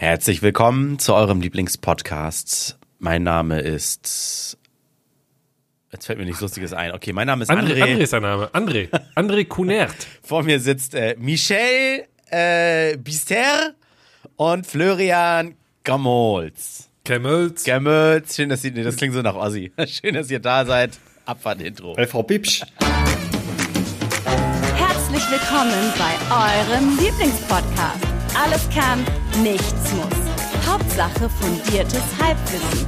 Herzlich willkommen zu eurem Lieblingspodcast. Mein Name ist. Jetzt fällt mir nichts Lustiges ein. Okay, mein Name ist André. André, André ist sein Name. André. André Kunert. Vor mir sitzt äh, Michel äh, Bister und Florian Gamols. Kemmels. Gamols. Schön, dass ihr. Nee, das klingt so nach Ossi. Schön, dass ihr da seid. Abfahrt-Intro. Bei Frau Bipsch. Herzlich willkommen bei eurem Lieblingspodcast. Alles kann, nichts muss. Hauptsache fundiertes Halbwissen.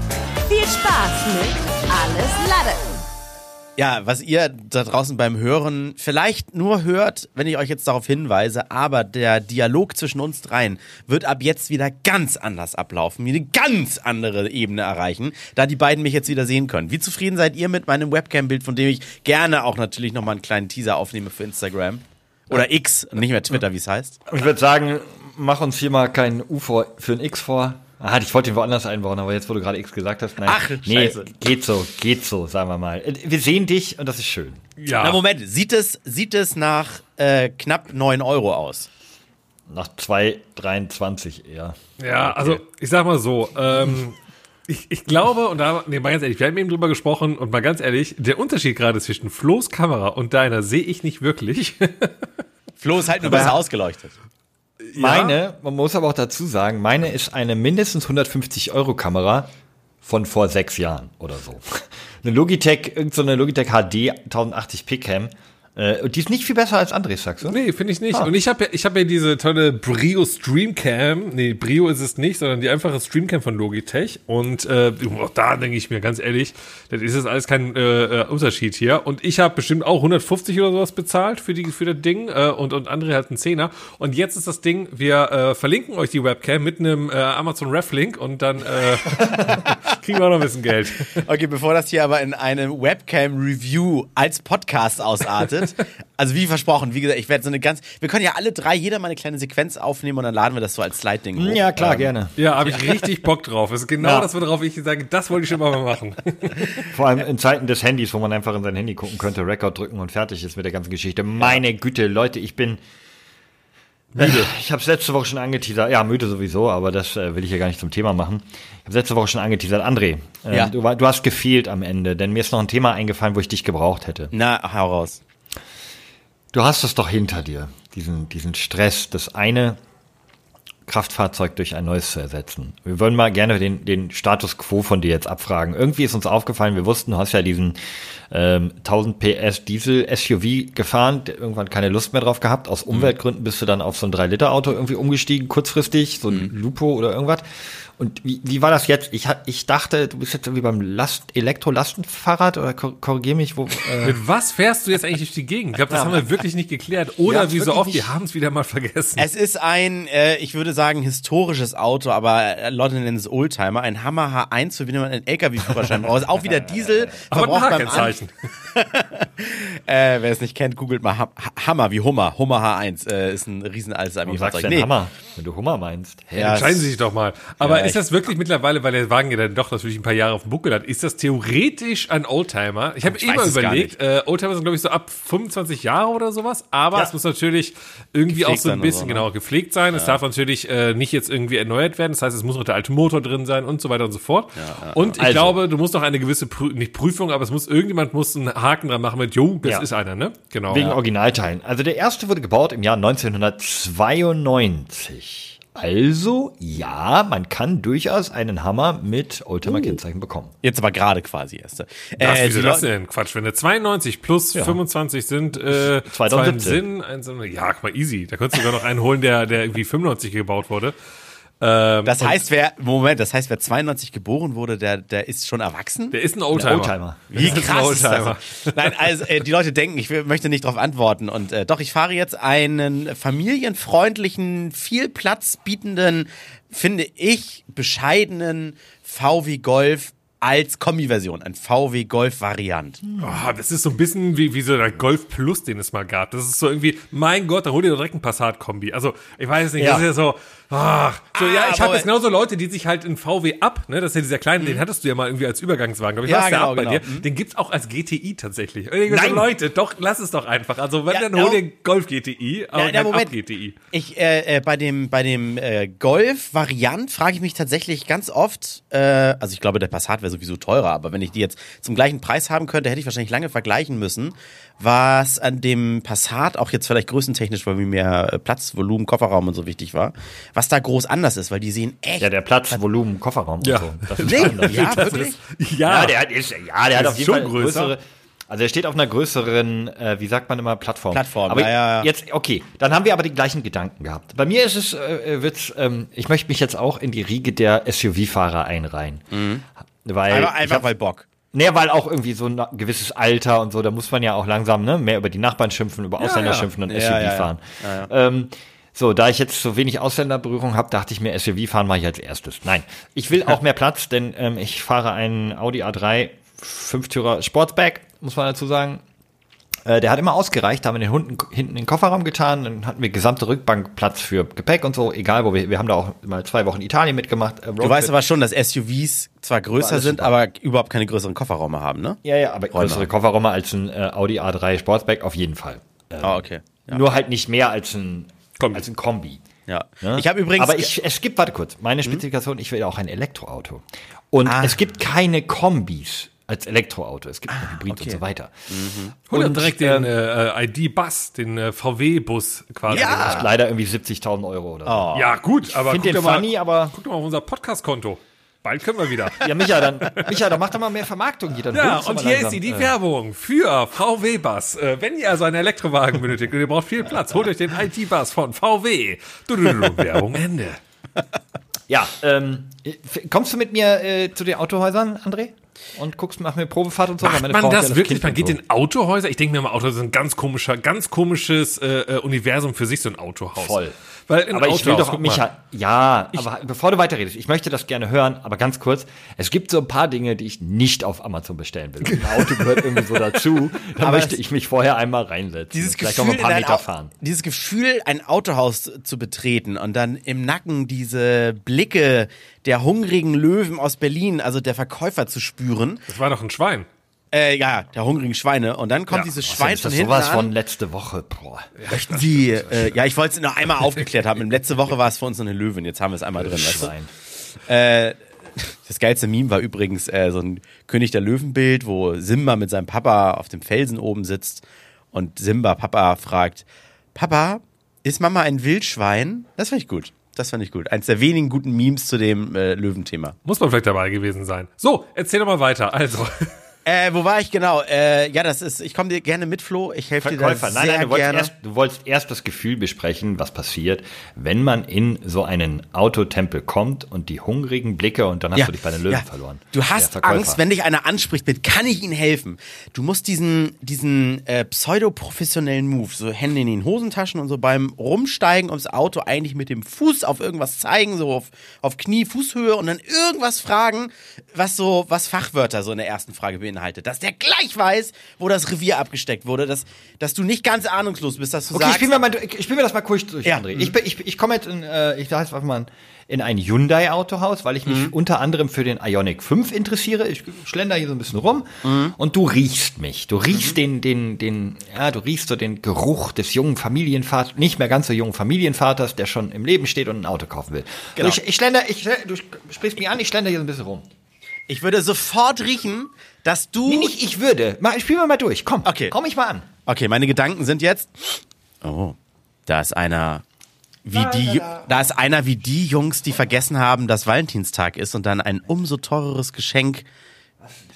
Viel Spaß mit Alles Lade. Ja, was ihr da draußen beim Hören vielleicht nur hört, wenn ich euch jetzt darauf hinweise, aber der Dialog zwischen uns dreien wird ab jetzt wieder ganz anders ablaufen, eine ganz andere Ebene erreichen, da die beiden mich jetzt wieder sehen können. Wie zufrieden seid ihr mit meinem Webcam-Bild, von dem ich gerne auch natürlich nochmal einen kleinen Teaser aufnehme für Instagram? Oder X, nicht mehr Twitter, wie es heißt. Ich würde sagen, mach uns hier mal kein U vor, für ein X vor. Ah, ich wollte ihn woanders einbauen, aber jetzt, wo du gerade X gesagt hast, nein. Ach, nee, scheiße. geht so, geht so, sagen wir mal. Wir sehen dich und das ist schön. Ja. Na Moment, sieht es, sieht es nach äh, knapp 9 Euro aus? Nach 2,23 eher. Ja, also ich sag mal so, ähm, ich, ich glaube, und da, nee, mal ganz ehrlich, wir haben eben drüber gesprochen und mal ganz ehrlich, der Unterschied gerade zwischen Flo's Kamera und deiner sehe ich nicht wirklich. Flo ist halt nur besser ausgeleuchtet. Meine, man muss aber auch dazu sagen, meine ist eine mindestens 150 Euro Kamera von vor sechs Jahren oder so. Eine Logitech, irgendeine so Logitech HD 1080p Cam. Äh, und die ist nicht viel besser als Andres, sagst du? Nee, finde ich nicht. Und ich habe ja, ich hab ja diese tolle Brio Streamcam. Nee, Brio ist es nicht, sondern die einfache Streamcam von Logitech. Und äh, auch da denke ich mir ganz ehrlich, das ist jetzt alles kein äh, äh, Unterschied hier. Und ich habe bestimmt auch 150 oder sowas bezahlt für, die, für das Ding. Äh, und, und André hat einen Zehner. Und jetzt ist das Ding, wir äh, verlinken euch die Webcam mit einem äh, Amazon Reflink und dann äh, kriegen wir auch noch ein bisschen Geld. Okay, bevor das hier aber in eine Webcam-Review als Podcast ausartet, also wie versprochen, wie gesagt, ich werde so eine ganz, wir können ja alle drei, jeder mal eine kleine Sequenz aufnehmen und dann laden wir das so als Slide-Ding hoch. Ja, klar, Ähm, gerne. Ja, habe ich richtig Bock drauf. Das ist genau Ja. das, worauf ich sage, das wollte ich schon mal machen. Vor allem in Zeiten des Handys, wo man einfach in sein Handy gucken könnte, Record drücken und fertig ist mit der ganzen Geschichte. Meine Güte, Leute, ich bin müde. Ich habe es letzte Woche schon angeteasert. Ja, müde sowieso, aber das äh, will ich ja gar nicht zum Thema machen. Ich habe letzte Woche schon angeteasert. André, äh, Ja. du, war- du hast gefehlt am Ende, denn mir ist noch ein Thema eingefallen, wo ich dich gebraucht hätte. Na, hau raus. Du hast es doch hinter dir, diesen, diesen Stress, das eine Kraftfahrzeug durch ein neues zu ersetzen. Wir wollen mal gerne den, den Status quo von dir jetzt abfragen. Irgendwie ist uns aufgefallen, wir wussten, du hast ja diesen ähm, 1000 PS Diesel SUV gefahren, irgendwann keine Lust mehr drauf gehabt. Aus Umweltgründen bist du dann auf so ein 3-Liter-Auto irgendwie umgestiegen, kurzfristig, so ein Lupo oder irgendwas. Und wie, wie war das jetzt? Ich, hab- ich dachte, du bist jetzt irgendwie beim Last Elektro-Lastenfahrrad oder kor korrigier mich, wo. Äh, Mit was fährst du jetzt eigentlich durch die Gegend? Ich glaube, das haben wir wirklich nicht geklärt. Oder Ja, wie so oft, nicht. wir haben es wieder mal vergessen. Es ist ein, äh, ich würde sagen, historisches Auto, aber äh, Leute nennen es Oldtimer, ein Hammer H1, für wen man einen LKW-Führerschein braucht. Ist auch wieder Diesel, Aber ein H-Kennzeichen. äh, Wer es nicht kennt, googelt mal ha Hammer wie Hummer. Hummer H1 äh, ist ein riesen altes warum sagst du Armeefahrzeug. denn Hammer, wenn du Hummer meinst? Ja, Entscheiden Sie sich doch mal. Aber Ja, ist das wirklich mittlerweile, weil der Wagen ja dann doch natürlich ein paar Jahre auf dem Buckel hat, ist das theoretisch ein Oldtimer? Ich habe immer überlegt, äh, Oldtimer sind glaube ich so ab 25 Jahre oder sowas, aber Ja. es muss natürlich irgendwie Gepflegt auch so ein bisschen so, ne? genau gepflegt sein. Es darf natürlich äh, nicht jetzt irgendwie erneuert werden. Das heißt, es muss noch der alte Motor drin sein und so weiter und so fort. und ich Also. glaube, du musst noch eine gewisse Prü nicht Prüfung, aber es muss irgendjemand muss einen Haken dran machen mit, jo, das Ja. ist einer, ne? Genau. Wegen Originalteilen. Also der erste wurde gebaut im Jahr 1992. Also, ja, man kann durchaus einen Hammer mit Oldtimer-Kennzeichen bekommen. Jetzt aber gerade quasi erst. Das, Äh, wieso die das denn? Quatsch, wenn der 92 plus 25 sind, äh, 2017. zwei im Sinn, eins im, ja, guck mal, easy. Da könntest du sogar noch einen holen, der, der irgendwie 95 gebaut wurde. Ähm, Das heißt, wer, Moment, das heißt, wer 92 geboren wurde, der, der ist schon erwachsen? der ist ein Oldtimer. Oldtimer. Wie Das ist ein krass ist Oldtimer. das? Nein, also äh, die Leute denken, ich will, möchte nicht darauf antworten. Und äh, doch, ich fahre jetzt einen familienfreundlichen, viel Platz bietenden, finde ich, bescheidenen VW Golf als Kombi-Version, ein VW Golf-Variant. Oh, das ist so ein bisschen wie, wie so der Golf Plus, den es mal gab. Das ist so irgendwie, mein Gott, da hol dir doch direkt ein Passat-Kombi. Also, ich weiß nicht, Ja. das ist ja so, Ach, so, ja, ich Ah, habe jetzt genauso Leute, die sich halt in VW ab, ne, das ist ja dieser kleine, den hattest du ja mal irgendwie als Übergangswagen, glaube ich, Ja, genau, ab bei genau. dir. Den gibt's auch als GTI tatsächlich. Nein. So, Leute, doch, lass es doch einfach. Also, wenn, Ja, dann hol den Golf GTI, aber Ja, Moment. Ab GTI. Ich, äh, äh, bei dem, bei dem äh, Golf-Variant frage ich mich tatsächlich ganz oft, äh, also ich glaube, der Passat wäre sowieso teurer, aber wenn ich die jetzt zum gleichen Preis haben könnte, hätte ich wahrscheinlich lange vergleichen müssen, was an dem Passat, auch jetzt vielleicht größentechnisch, weil mir mehr äh, Platz, Volumen, Kofferraum und so wichtig war, was da groß anders ist, weil die sehen echt... Ja, der Platz, Volumen, Kofferraum und Ja. so. Das ist Nee, ja, Das wirklich? ist- Ja, ja, der hat, ist, ja, der hat auf ist jeden schon Fall größer. größere. Also er steht auf einer größeren, äh, wie sagt man immer, Plattform. Plattform, aber ja, ja, ja. jetzt, okay, dann haben wir aber die gleichen Gedanken gehabt. Bei mir ist es, äh, wird's, ähm, ich möchte mich jetzt auch in die Riege der SUV-Fahrer einreihen. Weil Einfach, ich einfach hab- weil Bock. Nee, weil auch irgendwie so ein gewisses Alter und so, da muss man ja auch langsam ne, mehr über die Nachbarn schimpfen, über Ausländer ja. schimpfen und Ja, SUV ja, ja. fahren. Ähm, so, da ich jetzt so wenig Ausländerberührung habe, dachte ich mir, SUV fahren mache ich als erstes. Nein, ich will auch mehr Platz, denn ähm, ich fahre einen Audi A3 Fünftürer Sportsback, muss man dazu sagen. Äh, der hat immer ausgereicht, da haben wir den Hunden hinten in den Kofferraum getan, dann hatten wir gesamte Rückbankplatz für Gepäck und so, egal wo wir, wir haben da auch mal zwei Wochen Italien mitgemacht. äh, Du weißt aber schon, dass SUVs zwar größer sind, super. aber überhaupt keine größeren Kofferräume haben, ne? Ja, ja, aber Räume. größere Kofferräume als ein äh, Audi A3 Sportsback auf jeden Fall. Ah, okay. Ja. Nur halt nicht mehr als ein Kombi. Als ein Kombi. ja. ne? Ich habe übrigens. Aber ich, es gibt, warte kurz, meine Spezifikation, ich will auch ein Elektroauto. Und Ah. es gibt keine Kombis als Elektroauto. Es gibt nur Hybrid okay. und so weiter. Hol doch Und, direkt ähm, den äh, ID-Bus, den äh, VW-Bus quasi. Ja. Kostet leider irgendwie 70.000 Euro oder so. Oh. Ja, gut, aber Find guck den doch mal, funny, aber- guck doch mal auf unser Podcast-Konto. Bald können wir wieder. Ja, Micha, dann, Micha, dann mach doch mal mehr Vermarktung hier. Dann Ja, und hier langsam. ist sie, die Äh, Werbung für VW-Bus. Äh, wenn ihr also einen Elektrowagen benötigt und ihr braucht viel Platz, holt euch den IT-Bus von VW. Du, du, du, du, Werbung Ende. Ja, ähm, kommst du mit mir äh, zu den Autohäusern, André? Und guckst, mach mir Probefahrt und so? Macht meine man Frau das ja wirklich? Kind Man geht so. in Autohäuser? Ich denke mir mal, Autohäuser sind ein ganz komischer, ganz komisches äh, äh, Universum für sich, so ein Autohaus. Voll. Weil in aber ich will doch, Micha, ja, aber bevor du weiterredest, ich möchte das gerne hören, aber ganz kurz, es gibt so ein paar Dinge, die ich nicht auf Amazon bestellen will. Ein Auto gehört irgendwie so dazu, da Aber möchte ich mich vorher einmal reinsetzen. dieses Vielleicht Gefühl, mal ein paar Meter fahren. dieses Gefühl, ein Autohaus zu betreten und dann im Nacken diese Blicke der hungrigen Löwen aus Berlin, also der Verkäufer zu spüren, Das war doch ein Schwein. Äh, ja, der hungrigen Schweine, und dann kommt Ja. dieses Schwein von das hinten sowas an. von letzte Woche, boah. Möchten Sie, äh, ja, ich wollte es nur einmal aufgeklärt haben. Letzte Woche war es für uns so eine Löwin, jetzt haben wir es einmal drin. Weißt du? Schwein. Äh, das geilste Meme war übrigens äh, so ein König der Löwenbild, wo Simba mit seinem Papa auf dem Felsen oben sitzt und Simba Papa fragt, Papa, ist Mama ein Wildschwein? Das fand ich gut. Das fand ich gut. Eins der wenigen guten Memes zu dem äh, Löwenthema. Muss man vielleicht dabei gewesen sein. So, erzähl doch mal weiter. Also, Äh, wo war ich genau? Äh, ja, das ist, ich komme dir gerne mit, Flo. Ich helfe dir da sehr Nein, nein, du wolltest, gerne. erst, du wolltest erst das Gefühl besprechen, was passiert, wenn man in so einen Autotempel kommt und die hungrigen Blicke und dann hast du dich bei den Löwen ja. verloren. Du hast. Angst, wenn dich einer anspricht mit, kann ich Ihnen helfen? Du musst diesen, diesen äh, pseudo-professionellen Move, so Hände in den Hosentaschen und so beim Rumsteigen ums Auto eigentlich mit dem Fuß auf irgendwas zeigen, so auf, auf Knie, Fußhöhe und dann irgendwas fragen, was so, was Fachwörter so in der ersten Frage beinhaltet. Dass der gleich weiß, wo das Revier abgesteckt wurde, dass, dass du nicht ganz ahnungslos bist, dass du Okay, sagst, spielen wir, mal, ich spiel mir das mal kurz durch, Ja. André. Ich, ich, ich komme jetzt in, äh, ich sag jetzt einfach mal, in ein Hyundai-Autohaus, weil ich mich Mhm. unter anderem für den Ionic 5 interessiere. Ich schlender hier so ein bisschen rum Mhm. und du riechst mich. Du riechst den, den, den, ja, du riechst so den Geruch des jungen Familienvaters, nicht mehr ganz so jungen Familienvaters, der schon im Leben steht und ein Auto kaufen will. Genau. Ich, ich schlender, ich, du sprichst mich an, ich schlender hier so ein bisschen rum. ich würde sofort riechen, dass du... Nee, nicht ich würde. Mal, spielen wir mal durch. Komm, Okay. komm ich mal an. Okay, meine Gedanken sind jetzt. Oh, da ist einer wie die, da ist einer wie die Jungs, die vergessen haben, dass Valentinstag ist und dann ein umso teureres Geschenk,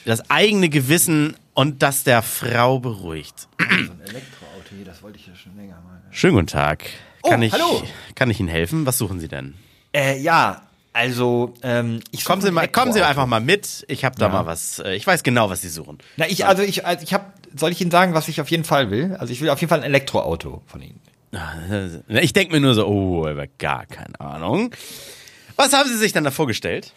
das eigene Gewissen und das der Frau beruhigt. So ein Elektroauto hier, das wollte ich ja schon länger mal. Schönen guten Tag. Kann Oh, ich, hallo. kann ich Ihnen helfen? Was suchen Sie denn? Äh, ja, also, ähm, ich Kommen Sie mal, kommen Sie einfach mal mit. Ich habe da mal was. äh, Ich weiß genau, was Sie suchen. Na, ich, also ich, also ich habe, soll ich Ihnen sagen, was ich auf jeden Fall will? Also ich will auf jeden Fall ein Elektroauto von Ihnen. Ich denke mir nur so, oh, aber gar keine Ahnung. Was haben Sie sich dann da vorgestellt?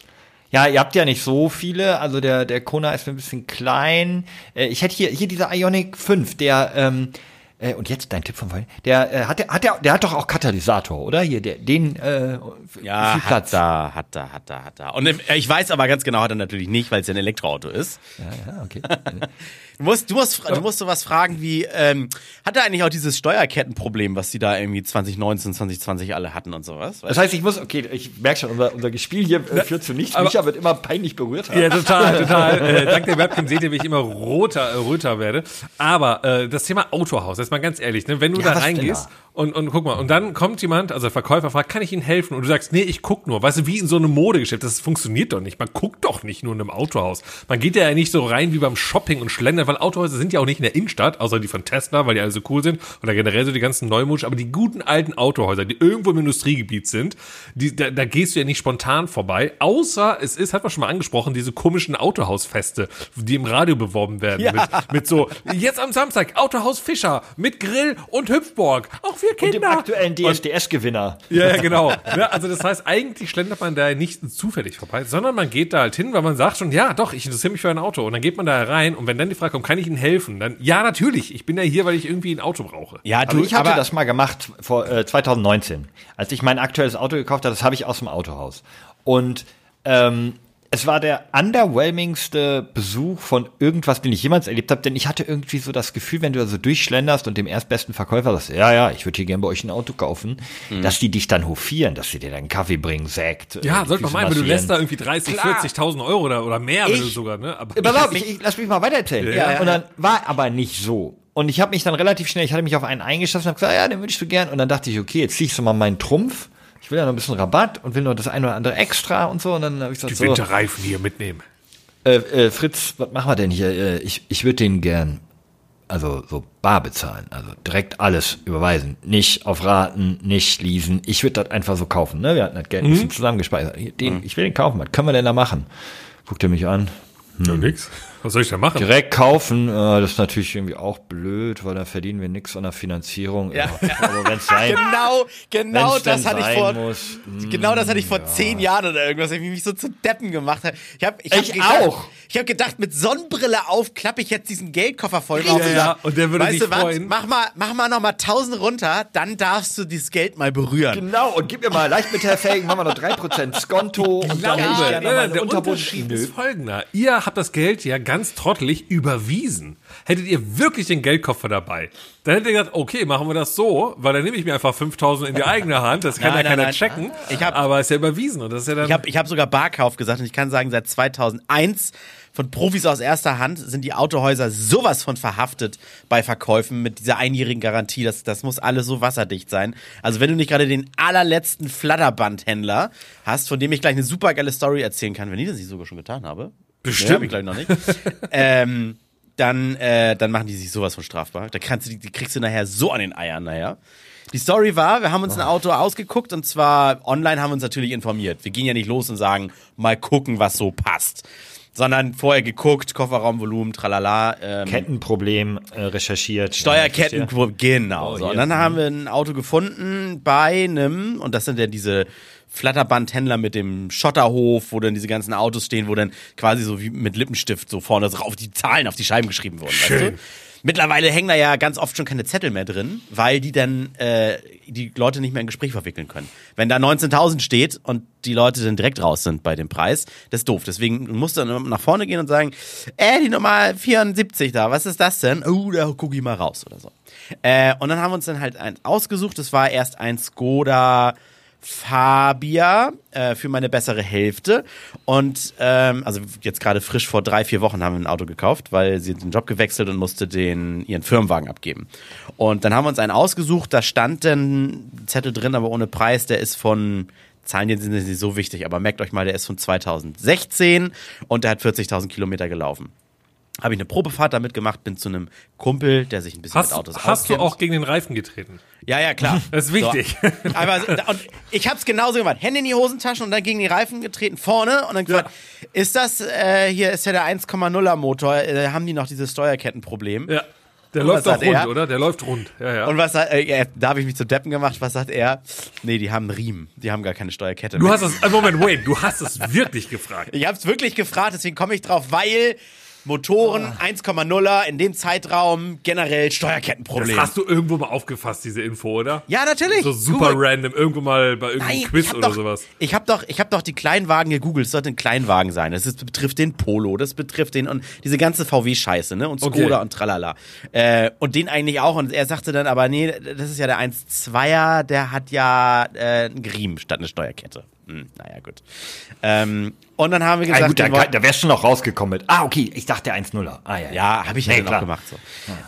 Ja, ihr habt ja nicht so viele, also der, der Kona ist mir ein bisschen klein. Äh, ich hätte hier, hier dieser Ionic 5, der, ähm, Äh, und jetzt dein Tipp von vorhin. Der äh, hat der, hat der, der hat doch auch Katalysator, oder? Hier, der, den äh, Ja, viel Platz. hat da, hat da, hat da, hat da. Und im, ich weiß aber ganz genau, hat er natürlich nicht, weil es ja ein Elektroauto ist. Ja, ja, okay. Du musst, du musst, du musst sowas fragen wie, ähm, hat er eigentlich auch dieses Steuerkettenproblem, was die da irgendwie 2019, 2020 alle hatten und sowas? Das heißt, ich muss, okay, ich merke schon, unser, unser Gespiel hier äh, führt zu nichts. Micha wird immer peinlich berührt haben. Ja, total, total. Äh, dank der Webcam seht ihr, wie ich immer roter, äh, röter werde. Aber äh, das Thema Autohaus, jetzt mal ganz ehrlich, ne, wenn du Ja, da reingehst? Und, und guck mal, und dann kommt jemand, also der Verkäufer fragt, kann ich Ihnen helfen? Und du sagst, nee, ich guck nur. Weißt du, wie in so einem Modegeschäft, das funktioniert doch nicht. Man guckt doch nicht nur in einem Autohaus. Man geht ja nicht so rein wie beim Shopping und Schlendern, weil Autohäuser sind ja auch nicht in der Innenstadt, außer die von Tesla, weil die alle so cool sind oder generell so die ganzen Neumodischen, aber die guten alten Autohäuser, die irgendwo im Industriegebiet sind, die, da, da gehst du ja nicht spontan vorbei, außer es ist, hat man schon mal angesprochen, diese komischen Autohausfeste, die im Radio beworben werden. Ja. Mit, mit so, jetzt am Samstag, Autohaus Fischer mit Grill und Hüpfburg. Auch für Und dem Kinder. aktuellen DSDS-Gewinner. Ja, ja, genau. Ja, also das heißt, eigentlich schlendert man da nicht zufällig vorbei, sondern man geht da halt hin, weil man sagt schon, ja, doch, ich interessiere mich für ein Auto. Und dann geht man da rein und wenn dann die Frage kommt, kann ich Ihnen helfen? Dann, ja, natürlich, ich bin ja hier, weil ich irgendwie ein Auto brauche. Ja, Also ich hatte das mal gemacht vor äh, 2019, als ich mein aktuelles Auto gekauft habe. Das habe ich aus dem Autohaus. Und ähm, es war der underwhelmingste Besuch von irgendwas, den ich jemals erlebt habe, denn ich hatte irgendwie so das Gefühl, wenn du da so durchschlenderst und dem erstbesten Verkäufer sagst, ja, ja, ich würde hier gerne bei euch ein Auto kaufen, dass die dich dann hofieren, dass sie dir dann einen Kaffee bringen, sägt. Ja, man Füße meinen, wenn du lässt da irgendwie 30, Klar. 40.000 Euro oder, oder mehr, wenn du Ich- sogar, ne? Aber Pass auf, ich, ich, lass mich mal weitererzählen. Ja, ja, und dann war aber nicht so. Und ich habe mich dann relativ schnell, ich hatte mich auf einen eingeschossen und habe gesagt, ja, den würdest du gern. Und dann dachte ich, okay, jetzt zieh ich so mal meinen Trumpf. Ich will ja noch ein bisschen Rabatt und will noch das eine oder andere extra und so. Und dann habe ich gesagt, die so, Winterreifen hier mitnehmen. äh, äh, Fritz, was machen wir denn hier? Äh, ich ich würde den gern, also so bar bezahlen. Also direkt alles überweisen. Nicht auf Raten, nicht leasen. Ich würde das einfach so kaufen. Ne? Wir hatten das Geld ein bisschen zusammengespeichert. Hier, Den, Ich will den kaufen. Was können wir denn da machen? Guckt er mich an. Ja, nix. Was soll ich da machen? Direkt kaufen, äh, das ist natürlich irgendwie auch blöd, weil da verdienen wir nichts an der Finanzierung. Ja. Aber wenn es sein, Genau, genau wenn's das hatte ich vor. muss, Genau das hatte ich vor zehn Jahren oder irgendwas, ich mich so zu Deppen gemacht habe. Ich habe ich hab Ich gedacht, auch. Ich habe gedacht, mit Sonnenbrille auf klappe ich jetzt diesen Geldkoffer voll. Ja, und ja, und der würde weißt sich du was? freuen. Mach mal, mach mal noch mal 1000 runter, dann darfst du dieses Geld mal berühren. Genau, und gib mir mal Leichtmetallfelgen, machen wir noch 3% Skonto und dann ich nein, meine der Unterbund. Unterschied ist folgender. Ihr habt das Geld ja ganz trottelig überwiesen. Hättet ihr wirklich den Geldkoffer dabei, dann hättet ihr gesagt, okay, machen wir das so, weil dann nehme ich mir einfach 5000 in die eigene Hand, das kann Nein, ja nein, keiner nein. checken, Ich hab- aber ist ja überwiesen und das ist ja dann... Ich habe ich hab sogar Barkauf gesagt und ich kann sagen, seit 2001 von Profis aus erster Hand sind die Autohäuser sowas von verhaftet bei Verkäufen mit dieser einjährigen Garantie. Das, das muss alles so wasserdicht sein. Also wenn du nicht gerade den allerletzten Flatterbandhändler hast, von dem ich gleich eine super geile Story erzählen kann, wenn ich das nicht sogar schon getan habe. Bestimmt. Hab ich noch nicht. ähm, dann, äh, dann machen die sich sowas von strafbar. Da kannst du, die, die kriegst du nachher so an den Eiern nachher. Die Story war, wir haben uns ein Auto ausgeguckt und zwar online haben wir uns natürlich informiert. Wir gehen ja nicht los und sagen, mal gucken, was so passt. Sondern vorher geguckt, Kofferraumvolumen, tralala. Ähm, Kettenproblem äh, recherchiert. Steuerketten, Ja, genau. Oh, so. Und dann haben wir ein Auto gefunden bei einem, und das sind ja diese Flatterbandhändler mit dem Schotterhof, wo dann diese ganzen Autos stehen, wo dann quasi so wie mit Lippenstift so vorne drauf die Zahlen auf die Scheiben geschrieben wurden. Weißt Schön. du? Mittlerweile hängen da ja ganz oft schon keine Zettel mehr drin, weil die dann äh, die Leute nicht mehr in Gespräch verwickeln können. Wenn da 19.000 steht und die Leute dann direkt raus sind bei dem Preis, das ist doof. Deswegen musst du dann nach vorne gehen und sagen, äh, die Nummer 74 da, was ist das denn? Oh, da guck ich mal raus oder so. Äh, und dann haben wir uns dann halt eins ausgesucht. Das war erst ein Skoda Fabia äh, für meine bessere Hälfte. Und ähm, also jetzt gerade frisch vor drei, vier Wochen haben wir ein Auto gekauft, weil sie den Job gewechselt und musste den ihren Firmenwagen abgeben. Und dann haben wir uns einen ausgesucht, da stand dann Zettel drin, aber ohne Preis, der ist von Zahlen sind nicht so wichtig, aber merkt euch mal, der ist von 2016 und der hat 40.000 Kilometer gelaufen. Habe ich eine Probefahrt damit gemacht, bin zu einem Kumpel, der sich ein bisschen hast mit Autos hast du auskennt. auch gegen den Reifen getreten? Ja, ja, klar. Das ist wichtig. So. Aber, und ich hab's genauso gemacht. Hände in die Hosentaschen und dann gegen die Reifen getreten, vorne und dann gesagt, ist das, äh, hier ist ja der 1,0er Motor, äh, haben die noch dieses Steuerkettenproblem? Ja. Der Und läuft doch rund, er? oder? Der läuft rund. Ja, ja. Und was sagt, äh, ja, da habe ich mich zu Deppen gemacht, was sagt er? Nee, die haben einen Riemen, die haben gar keine Steuerkette du mehr. hast es, äh, Moment, wait, du hast es wirklich gefragt. Ich hab's wirklich gefragt, deswegen komme ich drauf, weil Motoren 1,0er in dem Zeitraum generell Steuerkettenproblem. Das hast du irgendwo mal aufgefasst, diese Info, oder? ja, natürlich. So super Google. random, irgendwo mal bei irgendeinem Nein, Quiz oder doch, sowas. Ich habe doch, ich hab doch die Kleinwagen gegoogelt. Es sollte ein Kleinwagen sein. Das ist, betrifft den Polo, das betrifft den und diese ganze VW-Scheiße, ne? Und Skoda Okay. und tralala. Äh, und den eigentlich auch. Und er sagte dann aber, nee, das ist ja der 1.2er, der hat ja äh, einen Griem statt eine Steuerkette. Hm, naja, gut. Ähm, und dann haben wir Ah, gesagt, gut, da, wir wollten- da wärst du noch rausgekommen mit. Ah, okay, ich dachte 1-0er. Ah, ja, ja. Ja, habe ich ja Nee, dann auch gemacht. So.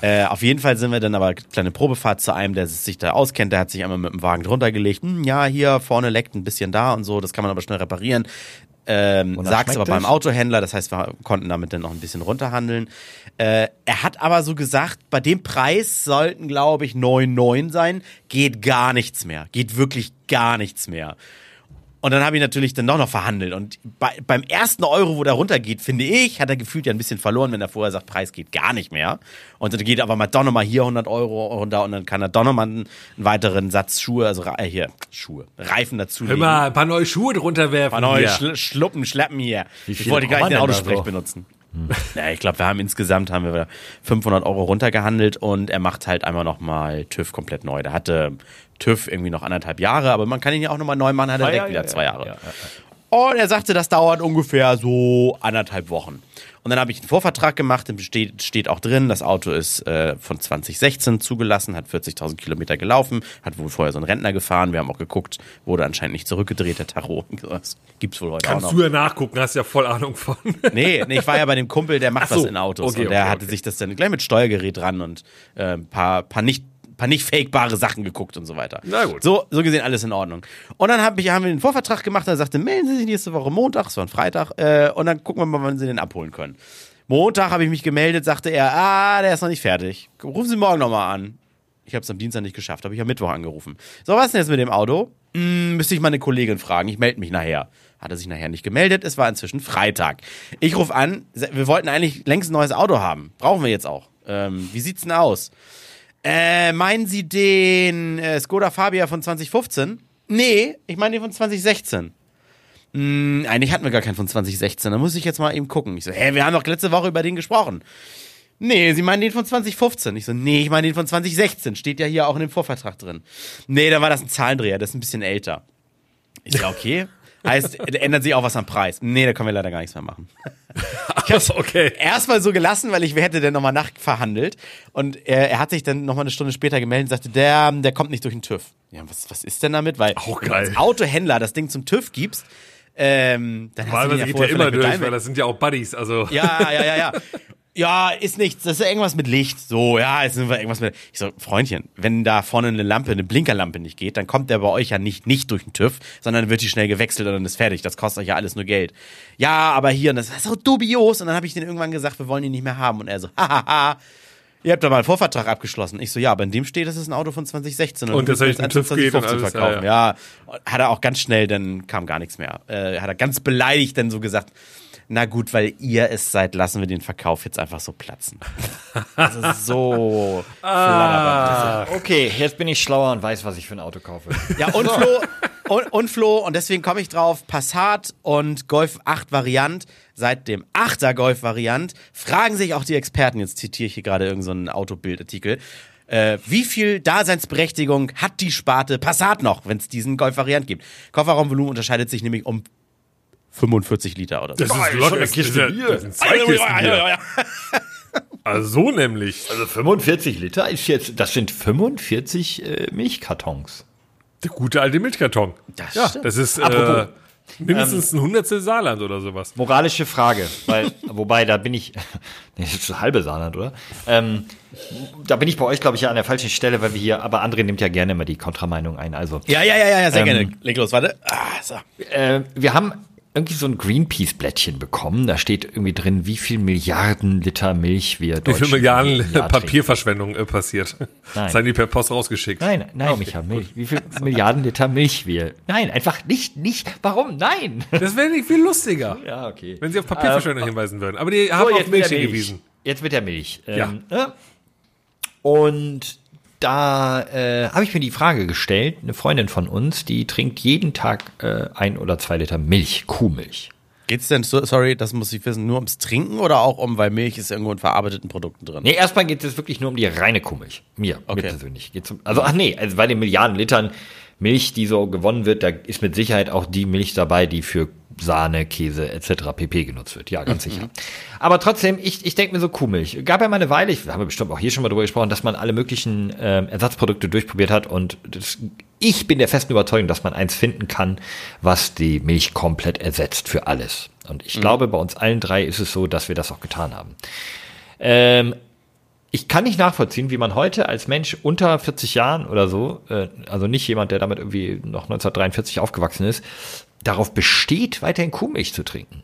Äh, auf jeden Fall sind wir dann aber kleine Probefahrt zu einem, der sich da auskennt. Der hat sich einmal mit dem Wagen drunter gelegt. Hm, ja, hier vorne leckt ein bisschen da und so. Das kann man aber schnell reparieren. Ähm, sag's aber beim? Autohändler. Das heißt, wir konnten damit dann noch ein bisschen runterhandeln. Äh, er hat aber so gesagt, bei dem Preis sollten, glaube ich, 9,9 sein. Geht gar nichts mehr. Geht wirklich gar nichts mehr. Und dann habe ich natürlich dann doch noch verhandelt. Und bei, beim ersten Euro, wo der runtergeht, finde ich, hat er gefühlt ja ein bisschen verloren, wenn er vorher sagt, Preis geht gar nicht mehr. Und dann geht aber mal doch nochmal hier 100 Euro runter und dann kann er doch nochmal einen, einen weiteren Satz Schuhe, also äh, hier, Schuhe, Reifen dazu Hör mal, ein paar neue Schuhe drunter werfen. Paar neue hier. Schl Schluppen, Schleppen hier. Ich wollte gar nicht den Autosprech so? benutzen. Ja, ich glaube, wir haben insgesamt haben wir 500 Euro runtergehandelt und er macht halt einmal nochmal TÜV komplett neu. Der hatte TÜV irgendwie noch anderthalb Jahre, aber man kann ihn ja auch nochmal neu machen, hat er Ah, direkt ja, wieder ja, zwei ja, Jahre. ja, Und er sagte, das dauert ungefähr so anderthalb Wochen. Und dann habe ich einen Vorvertrag gemacht, im steht, steht auch drin, das Auto ist äh, von 2016 zugelassen, hat 40.000 Kilometer gelaufen, hat wohl vorher so ein Rentner gefahren. Wir haben auch geguckt, wurde anscheinend nicht zurückgedreht, der Tacho. Das gibt's wohl heute Kannst auch noch. du ja nachgucken, hast ja voll Ahnung von. Nee, nee, ich war ja bei dem Kumpel, der macht Ach so, was in Autos. okay, und der okay, hatte okay. sich das dann gleich mit Steuergerät dran und äh, ein paar, paar nicht paar nicht fakebare Sachen geguckt und so weiter. Na gut. So, so gesehen alles in Ordnung. Und dann hab ich, haben wir den Vorvertrag gemacht, er sagte, melden Sie sich nächste Woche Montag, es war ein Freitag, äh, und dann gucken wir mal, wann Sie den abholen können. Montag habe ich mich gemeldet, sagte er, ah, der ist noch nicht fertig. Rufen Sie morgen nochmal an. Ich habe es am Dienstag nicht geschafft, habe ich am Mittwoch angerufen. So, was ist denn jetzt mit dem Auto? Hm, müsste ich mal eine Kollegin fragen, ich melde mich nachher. Hat er sich nachher nicht gemeldet, es war inzwischen Freitag. Ich rufe an, wir wollten eigentlich längst ein neues Auto haben. Brauchen wir jetzt auch. Ähm, wie sieht's denn aus? Äh, meinen Sie den äh, Skoda Fabia von 2015? Nee, ich meine den von 2016. Hm, eigentlich hatten wir gar keinen von 2016. Da muss ich jetzt mal eben gucken. Ich so, hä, wir haben doch letzte Woche über den gesprochen. Nee, Sie meinen den von 2015. Ich so, nee, ich meine den von 2016. Steht ja hier auch in dem Vorvertrag drin. Nee, da war das ein Zahlendreher, das ist ein bisschen älter. Ich so, okay. Heißt, ändert sich auch was am Preis. Nee, da können wir leider gar nichts mehr machen. Achso, okay. Erstmal so gelassen, weil ich hätte dann nochmal nachverhandelt. Und er, er hat sich dann nochmal eine Stunde später gemeldet und sagte, der, der kommt nicht durch den TÜV. Ja, was, was ist denn damit? Weil Auch wenn du geil. als Autohändler das Ding zum TÜV gibst, ähm, dann hast du Weil den man ja geht ja vorher immer vielleicht mit durch, weil das sind ja auch Buddies. Also ja, ja, ja, ja. Ja, ist nichts. Das ist irgendwas mit Licht. So, ja, ist irgendwas mit. Ich so, Freundchen, wenn da vorne eine Lampe, eine Blinkerlampe nicht geht, dann kommt der bei euch ja nicht, nicht durch den TÜV, sondern wird die schnell gewechselt und dann ist fertig. Das kostet euch ja alles nur Geld. Ja, aber hier, und das ist so dubios. Und dann habe ich den irgendwann gesagt, wir wollen ihn nicht mehr haben. Und er so, hahaha. Ihr habt da mal einen Vorvertrag abgeschlossen. Ich so, ja, aber in dem steht, das ist ein Auto von 2016. Und du das im von TÜV geht und 2015 alles, verkaufen. Ja, hat er auch ganz schnell, dann kam gar nichts mehr. Äh, hat er ganz beleidigt dann so gesagt, na gut, weil ihr es seid, lassen wir den Verkauf jetzt einfach so platzen. Also so Ah. Okay, jetzt bin ich schlauer und weiß, was ich für ein Auto kaufe. Ja, und Flo, und, und Flo, und deswegen komme ich drauf, Passat und Golf 8 Variant, seit dem 8er Golf Variant, fragen sich auch die Experten, jetzt zitiere ich hier gerade irgendeinen so Autobildartikel, äh, wie viel Daseinsberechtigung hat die Sparte Passat noch, wenn es diesen Golf Variant gibt? Kofferraumvolumen unterscheidet sich nämlich um 45 Liter oder so. das ist schon locker. eine Das Kiste ist, Bier. das sind zwei Kisten Bier. Also so nämlich. Also 45 Liter ist jetzt, das sind 45 äh, Milchkartons. Der gute alte Milchkarton. Das ja, stimmt. das ist äh, mindestens ein Hundertstel Saarland oder sowas. Moralische Frage, weil, wobei, da bin ich, nee, das ist eine halbe Saarland, oder? Ähm, da bin ich bei euch, glaube ich, ja an der falschen Stelle, weil wir hier, aber André nimmt ja gerne immer die Kontrameinung ein. Also, Ja, ja, ja, ja, ja, sehr Ähm, gerne. Leg los, warte. Ah, so. äh, wir haben irgendwie so ein Greenpeace-Blättchen bekommen. Da steht irgendwie drin, wie viel Milliarden Liter Milch wir Wie viel Milliarden Jahr. Papierverschwendung äh, passiert. Das haben die per Post rausgeschickt. Nein, nein, Micha, Milch. Wie viel Milliarden Liter Milch wir? Nein, einfach nicht, nicht. Warum? Nein. Das wäre nicht viel lustiger, Ja, okay. wenn sie auf Papierverschwendung hinweisen würden. Aber die haben So, auf Milch hingewiesen. Jetzt mit der Milch. Ja. Ähm, ne? Und da äh, habe ich mir die Frage gestellt, eine Freundin von uns, die trinkt jeden Tag äh, ein oder zwei Liter Milch, Kuhmilch. Geht's denn, so- sorry, das muss ich wissen, nur ums Trinken oder auch um, weil Milch ist irgendwo in verarbeiteten Produkten drin? Nee, erstmal geht es wirklich nur um die reine Kuhmilch. Mir, Okay. mir persönlich. Geht's um, also, ach nee, also bei den Milliarden Litern Milch, die so gewonnen wird, da ist mit Sicherheit auch die Milch dabei, die für Sahne, Käse etc. pp. genutzt wird. Ja, ganz sicher. Aber trotzdem, ich, ich denke mir so Kuhmilch. Gab ja mal eine Weile, ich habe bestimmt auch hier schon mal drüber gesprochen, dass man alle möglichen ähm, Ersatzprodukte durchprobiert hat und das, ich bin der festen Überzeugung, dass man eins finden kann, was die Milch komplett ersetzt für alles. Und ich glaube, bei uns allen drei ist es so, dass wir das auch getan haben. Ähm, ich kann nicht nachvollziehen, wie man heute als Mensch unter 40 Jahren oder so, äh, also nicht jemand, der damit irgendwie noch 1943 aufgewachsen ist, darauf besteht, weiterhin Kuhmilch zu trinken.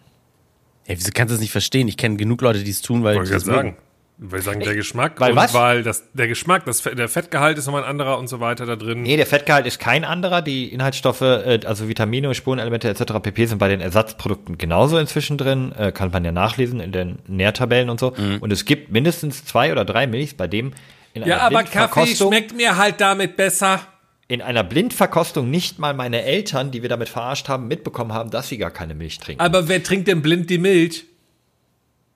Ja, wieso kannst du das nicht verstehen? Ich kenne genug Leute, die es tun, weil Wollte ich das gerade mögen. sagen. Weil sagen, der Geschmack Weil und was? weil das, der Geschmack, das, der Fettgehalt ist nochmal ein anderer und so weiter da drin. Nee, der Fettgehalt ist kein anderer. Die Inhaltsstoffe, äh, also Vitamine, Spurenelemente etc. pp. sind bei den Ersatzprodukten genauso inzwischen drin. Äh, kann man ja nachlesen in den Nährtabellen und so. Und es gibt mindestens zwei oder drei Milchs, bei dem in Ja, einer aber Kaffee schmeckt mir halt damit besser. In einer Blindverkostung nicht mal meine Eltern, die wir damit verarscht haben, mitbekommen haben, dass sie gar keine Milch trinken. Aber wer trinkt denn blind die Milch?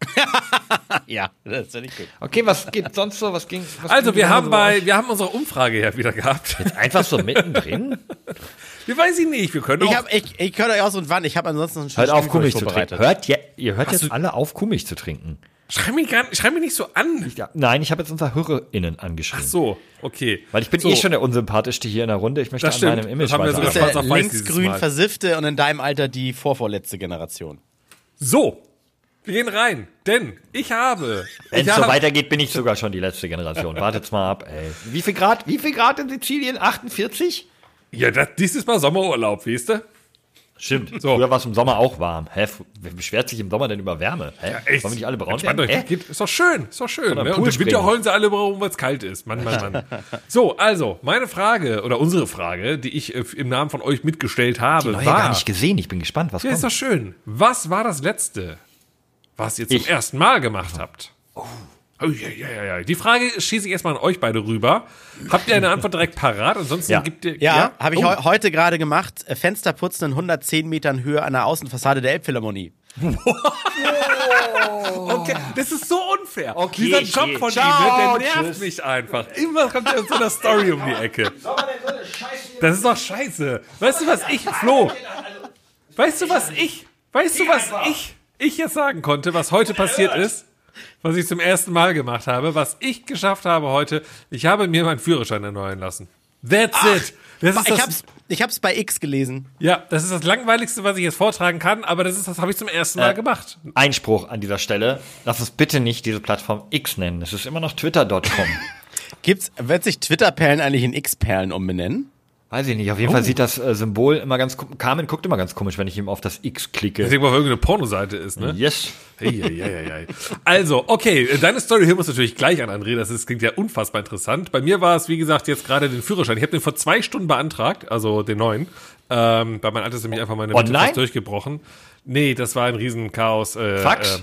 Ja, das ist ja nicht gut. Okay, was gibt sonst so? Was ging? Was Also, ging wir genau haben so bei, euch? wir haben unsere Umfrage ja wieder gehabt. einfach so mittendrin. Wir weiß ich nicht, wir können Ich, auch. hab, ich, ich höre euch aus und wann. Ich habe ansonsten noch ein Hört auf, Kuhmilch zu trinken. Hört je, ihr hört jetzt alle auf, Kuhmilch zu trinken. Schreib mich, gar, schreib mich nicht so an. Ja, nein, ich habe jetzt unsere HörerInnen angeschrieben. So, okay. Weil ich bin so, eh schon der unsympathischste hier in der Runde. Ich möchte Das an stimmt. meinem Image Das haben wir sogar weiterarbeiten. schwarz Der linksgrün versiffte und in deinem Alter die vorvorletzte Generation. So, wir gehen rein, denn ich habe. Wenn ich es so weitergeht, bin ich sogar schon die letzte Generation. Wartet's mal ab, ey. Wie viel Grad, wie viel Grad in Sizilien? 48? Ja, das, dies ist mal Sommerurlaub, weißt du? Stimmt. So. Früher war es im Sommer auch warm. Hä? Wer beschwert sich im Sommer denn über Wärme? Hä? Echt? Wollen wir nicht alle braun werden? euch, geht, ist doch schön, ist doch schön. Ne? Und im. Winter heulen sie alle braun, weil es kalt ist. Mann, Mann, Mann. so, also, meine Frage oder unsere Frage, die ich äh, im Namen von euch mitgestellt habe, Neue war. gar nicht gesehen. Ich bin gespannt, was ja, ist kommt. doch schön. Was war das letzte, was ihr zum Ich. ersten Mal gemacht habt? Oh. Oh, ja, ja, ja, ja. Die Frage schieße ich erstmal an euch beide rüber. Habt ihr eine Antwort direkt parat? Ansonsten Ja. gibt ihr. Ja, habe ich Oh. heu heute gerade gemacht. Äh, Fenster putzen in 110 Metern Höhe an der Außenfassade der Elbphilharmonie. Okay, das ist so unfair. Okay, Dieser okay. Job von Ciao, ihm, der nervt tschüss. mich einfach. Immer kommt er mit so einer Story um die Ecke. Das ist doch scheiße. Weißt du, was ich, Flo, weißt du, was ich, weißt du, was ich, ich jetzt sagen konnte, was heute passiert ist? Was ich zum ersten Mal gemacht habe, was ich geschafft habe heute, ich habe mir meinen Führerschein erneuern lassen. That's it. Das ist Ich das, hab's, ich hab's bei X gelesen. ja, das ist das langweiligste, was ich jetzt vortragen kann, aber das ist, das habe ich zum ersten Mal gemacht. Einspruch an dieser Stelle. Lass uns bitte nicht diese Plattform X nennen. Es ist immer noch twitter.com. Gibt's, wird sich Twitter-Perlen eigentlich in X-Perlen umbenennen? Weiß ich nicht. Auf jeden Fall sieht das äh, Symbol immer ganz komisch. Carmen guckt immer ganz komisch, wenn ich ihm auf das X klicke. Denke mal, auf irgendeine Pornoseite ist, ne? Yes. Eieieiei. Also, okay, deine Story hören wir uns natürlich gleich an, André. Das ist, klingt ja unfassbar interessant. Bei mir war es, wie gesagt, jetzt gerade den Führerschein. Ich habe den vor zwei Stunden beantragt, also den neuen. Ähm, bei meinem Alter ist nämlich einfach meine Online? durchgebrochen. Nee, das war ein Riesenchaos. Äh, Fax? Äh,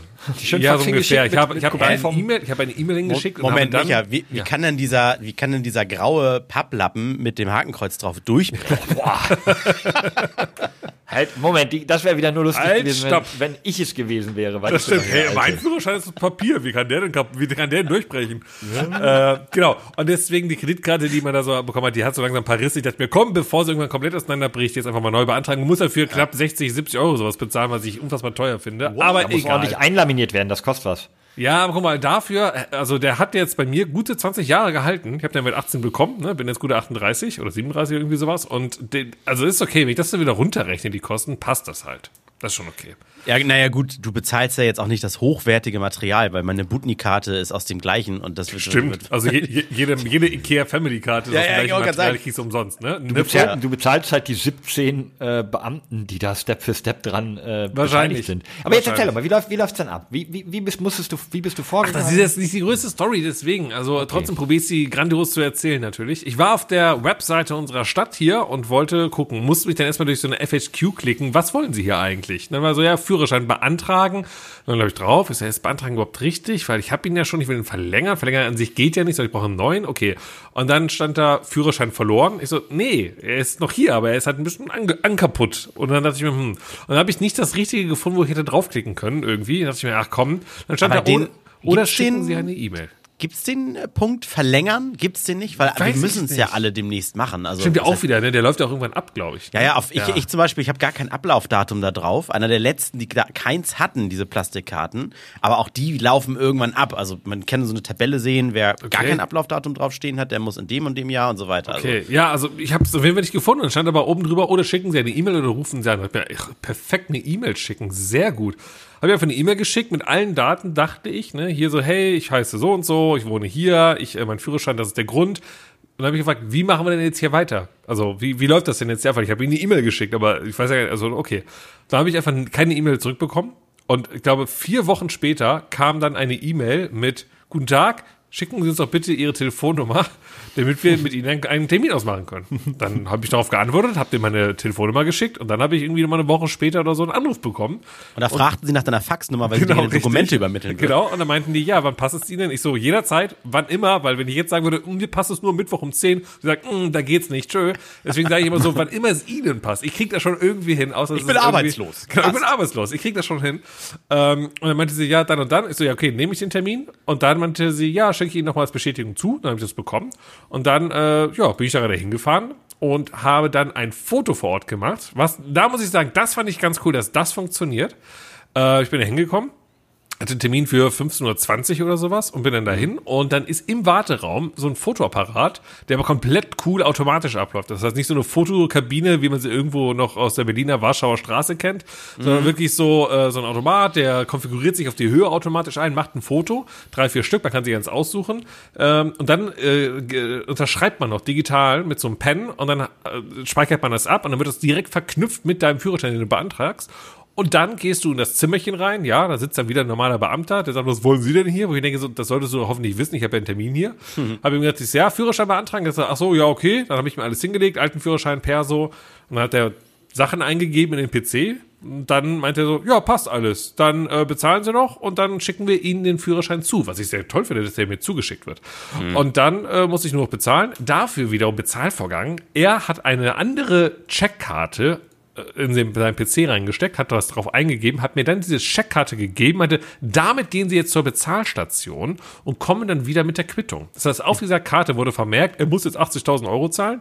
ja, so ungefähr. Ich habe hab eine E-Mail ich hab eine E-Mail hingeschickt. und Moment, dann, Micha, wie, wie, kann denn dieser, wie kann denn dieser graue Papplappen mit dem Hakenkreuz drauf durchbrechen? Halt, Moment, die, das wäre wieder nur lustig Halt, gewesen, wenn, wenn ich es gewesen wäre. Weil Das stimmt. Hey, mein. Führerschein ist Papier. Wie kann der denn, wie kann der denn durchbrechen? Äh, genau. Und deswegen die Kreditkarte, die man da so bekommen hat, die hat so langsam ein paar Risse. Ich dachte mir, komm, bevor sie irgendwann komplett auseinanderbricht, jetzt einfach mal neu beantragen. Man muss dafür knapp 60, 70 Euro sowas bezahlen, was ich unfassbar teuer finde. aber Da muss egal. ordentlich einlaminiert werden, das kostet was. Ja, aber guck mal, dafür, also der hat jetzt bei mir gute 20 Jahre gehalten. Ich habe den mit 18 bekommen, ne? bin jetzt gute 38 oder 37 irgendwie sowas. Und den, also ist okay, wenn ich das dann wieder runterrechne, die Kosten, passt das halt. Das ist schon okay. Ja, naja, gut, du bezahlst ja jetzt auch nicht das hochwertige Material, weil meine Butni-Karte ist aus dem gleichen und das wird. Stimmt. Wird, Also je, je, jede, jede Ikea Family Karte ist Ja, aus dem ja, gleichen Material, kriegst du umsonst, ne? Du, Ne, bezahl, du bezahlst halt die 17 äh, Beamten, die da Step für Step dran äh, Wahrscheinlich. sind. Aber jetzt erzähl Wahrscheinlich. doch mal, wie läuft wie läuft's denn ab? Wie, wie, wie, bist, musstest du, wie bist du vorgegangen? Das ist jetzt nicht die größte Story, deswegen. Also trotzdem probiere ich sie grandios zu erzählen, natürlich. Ich war auf der Webseite unserer Stadt hier und wollte gucken, musste mich dann erstmal durch so eine FHQ klicken. Was wollen sie hier eigentlich? dann war so, ja, Führerschein beantragen. Und dann glaube ich drauf, ist ja jetzt beantragen überhaupt richtig? Weil ich habe ihn ja schon, ich will ihn verlängern. Verlängern an sich geht ja nicht, sondern ich brauche einen neuen. Okay. Und dann stand da Führerschein verloren. Ich so, nee, er ist noch hier, aber er ist halt ein bisschen an, an kaputt. Und dann dachte ich mir, hm. Und dann habe ich nicht das Richtige gefunden, wo ich hätte draufklicken können irgendwie. Dann dachte ich mir, ach komm. Dann stand Aber da, oder, oder schicken Sie eine E-Mail. Gibt's den äh, Punkt verlängern? Gibt's den nicht? Weil Weiß wir müssen ich es ja alle demnächst machen. Also, Stimmt ja auch heißt- wieder, ne? Der läuft ja auch irgendwann ab, glaube ich. Ja, ja, auf, ich, Ja. ich zum Beispiel, ich habe gar kein Ablaufdatum da drauf. Einer der letzten, die keins hatten, diese Plastikkarten. Aber auch die laufen irgendwann ab. Also man kann so eine Tabelle sehen, wer gar kein Ablaufdatum draufstehen hat, der muss in dem und dem Jahr und so weiter. Okay, ja, also ich habe es auf jeden Fall nicht gefunden. Dann stand aber oben drüber, oder schicken Sie eine E-Mail oder rufen Sie an. Ich perfekt eine E-Mail schicken, sehr gut. Habe ich einfach eine E-Mail geschickt mit allen Daten, dachte ich, ne, hier so, hey, ich heiße so und so, ich wohne hier, ich, äh, mein Führerschein, das ist der Grund. Und dann habe ich gefragt, wie machen wir denn jetzt hier weiter? Also, wie, wie läuft das denn jetzt einfach? Ich habe Ihnen eine E-Mail geschickt, aber ich weiß ja, also, okay. Da habe ich einfach keine E-Mail zurückbekommen. Und ich glaube, vier Wochen später kam dann eine E-Mail mit, guten Tag, schicken Sie uns doch bitte Ihre Telefonnummer, damit wir mit Ihnen einen- Termin ausmachen können. Dann habe ich darauf geantwortet, habe dir meine Telefonnummer geschickt und dann habe ich irgendwie noch mal eine Woche später oder so einen Anruf bekommen. Und da fragten sie nach deiner Faxnummer, weil sie dir richtig. Dokumente übermitteln würden. Genau, und dann meinten die, ja, wann passt es Ihnen? Ich so, jederzeit, wann immer, weil wenn ich jetzt sagen würde, "Mm, mir passt es nur Mittwoch um 10, sie sagt, "Mm, da geht's nicht, tschö. Deswegen sage ich immer so, wann immer es Ihnen passt. Ich krieg das schon irgendwie hin, außer Ich bin arbeitslos. Genau, ich bin arbeitslos, ich krieg das schon hin. Ähm, und dann meinte sie, ja, dann und dann. Ich so, ja, okay, nehme ich den Termin. Und dann meinte sie, ja, schicke ich Ihnen nochmal als Bestätigung zu. Dann habe ich das bekommen. Und dann, äh, ja, bin ich da gerade hingefahren und habe dann ein Foto vor Ort gemacht. Was, da muss ich sagen, das fand ich ganz cool, dass das funktioniert. Äh, ich bin da hingekommen, hatte einen Termin für 15.20 Uhr oder sowas und bin dann dahin und dann ist im Warteraum so ein Fotoapparat, der aber komplett cool automatisch abläuft. Das heißt nicht so eine Fotokabine, wie man sie irgendwo noch aus der Berliner Warschauer Straße kennt, sondern wirklich so, äh, so ein Automat, der konfiguriert sich auf die Höhe automatisch ein, macht ein Foto, drei, vier Stück, man kann sich eins aussuchen ähm, und dann äh, unterschreibt man noch digital mit so einem Pen und dann äh, speichert man das ab und dann wird das direkt verknüpft mit deinem Führerschein, den du beantragst. Und dann gehst du in das Zimmerchen rein, ja, da sitzt dann wieder ein normaler Beamter, der sagt, was wollen Sie denn hier? Wo ich denke, so, das solltest du hoffentlich wissen, ich habe ja einen Termin hier. Habe ihm gesagt, ich ja, Führerschein beantragen. Er sagt, ach so, ja, okay. Dann habe ich mir alles hingelegt, alten Führerschein, Perso. Und dann hat er Sachen eingegeben in den PC. Und dann meinte er so, ja, passt alles. Dann äh, bezahlen Sie noch und dann schicken wir Ihnen den Führerschein zu, was ich sehr toll finde, dass der mir zugeschickt wird. Und dann äh, muss ich nur noch bezahlen. Dafür wiederum Bezahlvorgang. Er hat eine andere Checkkarte in den, seinen PC reingesteckt, hat was drauf eingegeben, hat mir dann diese Checkkarte gegeben, meinte, damit gehen Sie jetzt zur Bezahlstation und kommen dann wieder mit der Quittung. Das heißt, auf dieser Karte wurde vermerkt, er muss jetzt 80.000 Euro zahlen.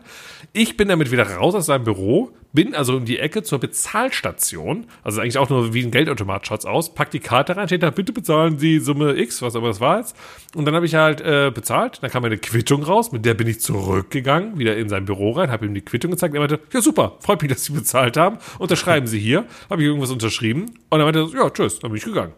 Ich bin damit wieder raus aus seinem Büro, bin also um die Ecke zur Bezahlstation, also eigentlich auch nur wie ein Geldautomat schaut's aus, pack die Karte rein, steht da, bitte bezahlen Sie Summe X, was aber das war jetzt. Und dann habe ich halt äh, bezahlt, dann kam eine Quittung raus, mit der bin ich zurückgegangen, wieder in sein Büro rein, habe ihm die Quittung gezeigt, er meinte, ja super, freut mich, dass Sie bezahlt haben, unterschreiben Sie hier, habe ich irgendwas unterschrieben und dann meinte er, ja tschüss, dann bin ich gegangen.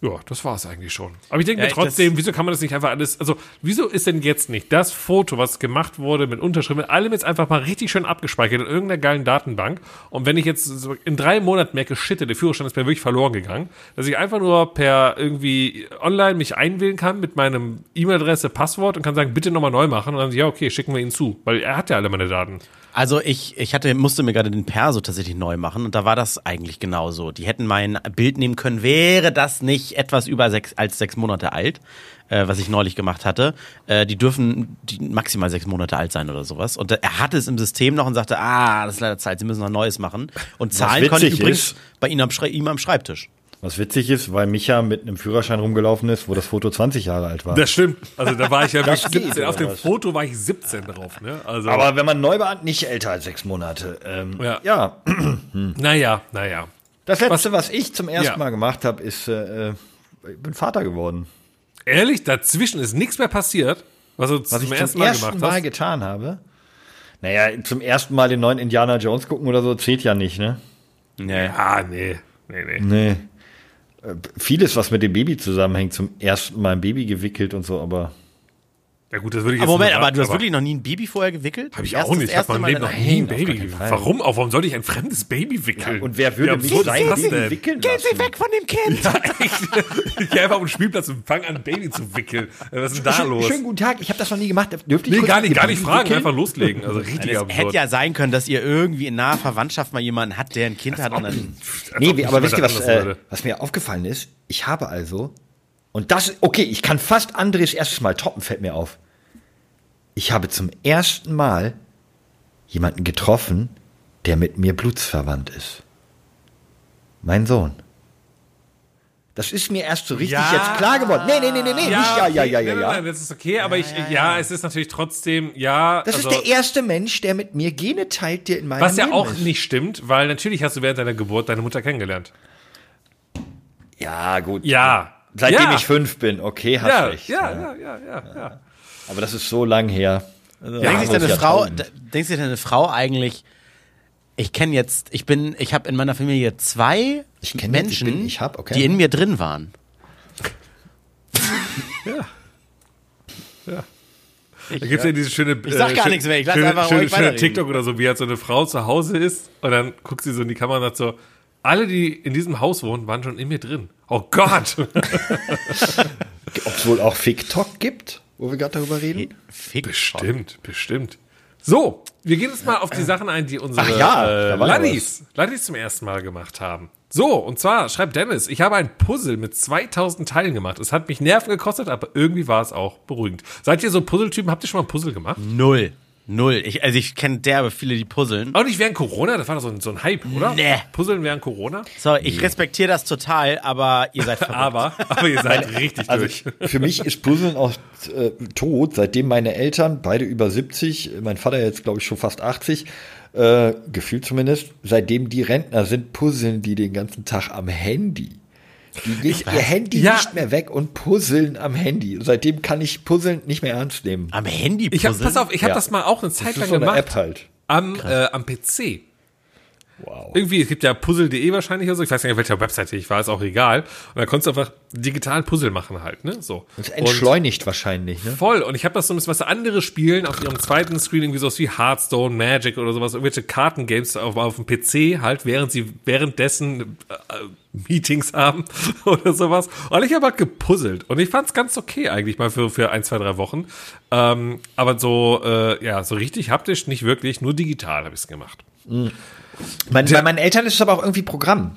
Ja, das war's eigentlich schon. Aber ich denke Ja, mir trotzdem, wieso kann man das nicht einfach alles, also wieso ist denn jetzt nicht das Foto, was gemacht wurde mit Unterschrift, mit allem jetzt einfach mal richtig schön abgespeichert in irgendeiner geilen Datenbank und wenn ich jetzt so in drei Monaten merke, shit, der Führerschein ist mir wirklich verloren gegangen, dass ich einfach nur per irgendwie online mich einwählen kann mit meinem E-Mail-Adresse, Passwort und kann sagen, bitte nochmal neu machen und dann, ja, okay, schicken wir ihn zu, weil er hat ja alle meine Daten. Also ich, ich hatte, musste mir gerade den Perso tatsächlich neu machen und da war das eigentlich genauso. Die hätten mein Bild nehmen können, wäre das nicht etwas über sechs, als sechs Monate alt, äh, was ich neulich gemacht hatte. Äh, die dürfen die maximal sechs Monate alt sein oder sowas. Und er hatte es im System noch und sagte, ah, das ist leider Zeit, Sie müssen noch Neues machen. Und zahlen konnte ich übrigens ist- bei Ihnen am, Schrei- ihm am Schreibtisch. Was witzig ist, weil Micha mit einem Führerschein rumgelaufen ist, wo das Foto 20 Jahre alt war. Das stimmt. Also da war ich ja wirklich Das geht, 17. Auf dem was? Foto war ich 17 drauf, ne? Also, Aber wenn man neu beantragt, nicht älter als sechs Monate. Ähm, Ja. ja. naja, naja. Das letzte, was, ich zum ersten Ja. Mal gemacht habe, ist, äh, äh, ich bin Vater geworden. Ehrlich, dazwischen ist nichts mehr passiert, was du Was zum ich ersten zum Mal ersten gemacht Mal hast. getan habe. Naja, zum ersten Mal den neuen Indiana Jones gucken oder so zählt ja nicht, ne? Nee. Ah, nee. Nee, nee. Nee. Äh, Vieles, was mit dem Baby zusammenhängt, zum ersten Mal ein Baby gewickelt und so, aber Ja gut, das würde ich Aber jetzt Moment, aber du hast wirklich noch nie ein Baby vorher gewickelt? Habe ich Erst auch nicht. Ich habe mein Leben noch nie ein Baby. Fall. Warum? Auch warum sollte ich ein fremdes Baby wickeln? Und wer würde Wie mich sein Baby denn? wickeln Gehen? Sie weg von dem Kind! Ja, echt. Ich gehe einfach auf den Spielplatz und fange an, ein Baby zu wickeln. Was ist denn da Schön, los? schönen guten Tag, ich habe das noch nie gemacht. Dürfte ich Nee, gar nicht, gar nicht fragen, wickeln? einfach loslegen. Also richtig Es absurd. hätte ja sein können, dass ihr irgendwie in naher Verwandtschaft mal jemanden hat, der ein Kind hat und dann. Nee, aber wisst ihr, äh, was mir aufgefallen ist? Ich habe also, und das, okay, ich kann fast Andres erstes Mal toppen, fällt mir auf. Ich habe zum ersten Mal jemanden getroffen, der mit mir blutsverwandt ist. Mein Sohn. Das ist mir erst so richtig Ja. jetzt klar geworden. Nee, nee, nee, nee, nee, nicht ja, ja, okay, ja, nein, ja, nein, ja. Nein, das ist okay, aber ich, ja, es ist natürlich trotzdem, ja. Das also, ist der erste Mensch, der mit mir Gene teilt, der in meinem Was ja Leben auch ist. nicht stimmt, weil natürlich hast du während deiner Geburt deine Mutter kennengelernt. Ja, gut. Ja. Seitdem ja. ich fünf bin, okay, hast Ja, recht. ja, ja, ja, ja, ja. Aber das ist so lang her. Also, Denkt sich muss deine ja Frau, tausend. d- denkt sich deine Frau eigentlich, ich kenne jetzt, ich bin, ich habe in meiner Familie zwei Ich kenn jetzt, ich Menschen, bin- ich hab, okay. die in mir drin waren. Da gibt's ja diese schöne. Ich sag gar schön- nichts mehr, ich lass schöne, einfach schöne, ruhig schöne. TikTok oder so, wie halt so eine Frau zu Hause ist und dann guckt sie so in die Kamera und sagt so, alle, die in diesem Haus wohnen, waren schon in mir drin. Oh Gott! Ob es wohl auch FickTok gibt, wo wir gerade darüber reden? Fick. bestimmt, bestimmt. So, wir gehen jetzt mal auf die Sachen ein, die unsere Ach ja, äh, Laddies zum ersten Mal gemacht haben. So, und zwar schreibt Dennis, ich habe ein Puzzle mit 2000 Teilen gemacht. Es hat mich Nerven gekostet, aber irgendwie war es auch beruhigend. Seid ihr so Puzzletypen? Habt ihr schon mal ein Puzzle gemacht? Null. Null. Ich, also ich kenne derbe viele, die puzzeln. Auch nicht während Corona? Das war doch so ein, so ein Hype, oder? Nee. Puzzeln während Corona? So, ich respektiere das total, aber ihr seid verrückt. Aber, aber ihr seid richtig Also durch. für mich ist Puzzeln auch äh, tot, seitdem meine Eltern, beide über 70, mein Vater jetzt glaube ich schon fast 80, äh, gefühlt zumindest, seitdem die Rentner sind, puzzeln die den ganzen Tag am Handy. Die legen ihr Handy Ja. nicht mehr weg und puzzeln am Handy. Seitdem kann ich Puzzeln nicht mehr ernst nehmen. Am Handy Ich hab, puzzeln? pass auf, ich habe Ja. das mal auch eine Zeit lang so eine gemacht. App halt. Am, äh, am PC. Wow. Irgendwie, es gibt ja puzzle.de wahrscheinlich oder so. Ich weiß nicht, auf welcher Webseite ich war, ist auch egal. Und da konntest du einfach digital Puzzle machen halt, ne? So. Das Und entschleunigt wahrscheinlich, ne? voll. Und ich habe das so ein bisschen, was andere spielen auf ihrem zweiten Screen, irgendwie sowas wie Hearthstone, Magic oder sowas, irgendwelche Kartengames auf, auf dem PC halt, während sie währenddessen äh, Meetings haben oder sowas. Und ich habe halt gepuzzelt. Und ich fand es ganz okay eigentlich mal für, für ein, zwei, drei Wochen. Ähm, aber so, äh, ja, so richtig haptisch nicht wirklich, nur digital habe ich es gemacht. Mein, bei meinen Eltern ist es aber auch irgendwie Programm.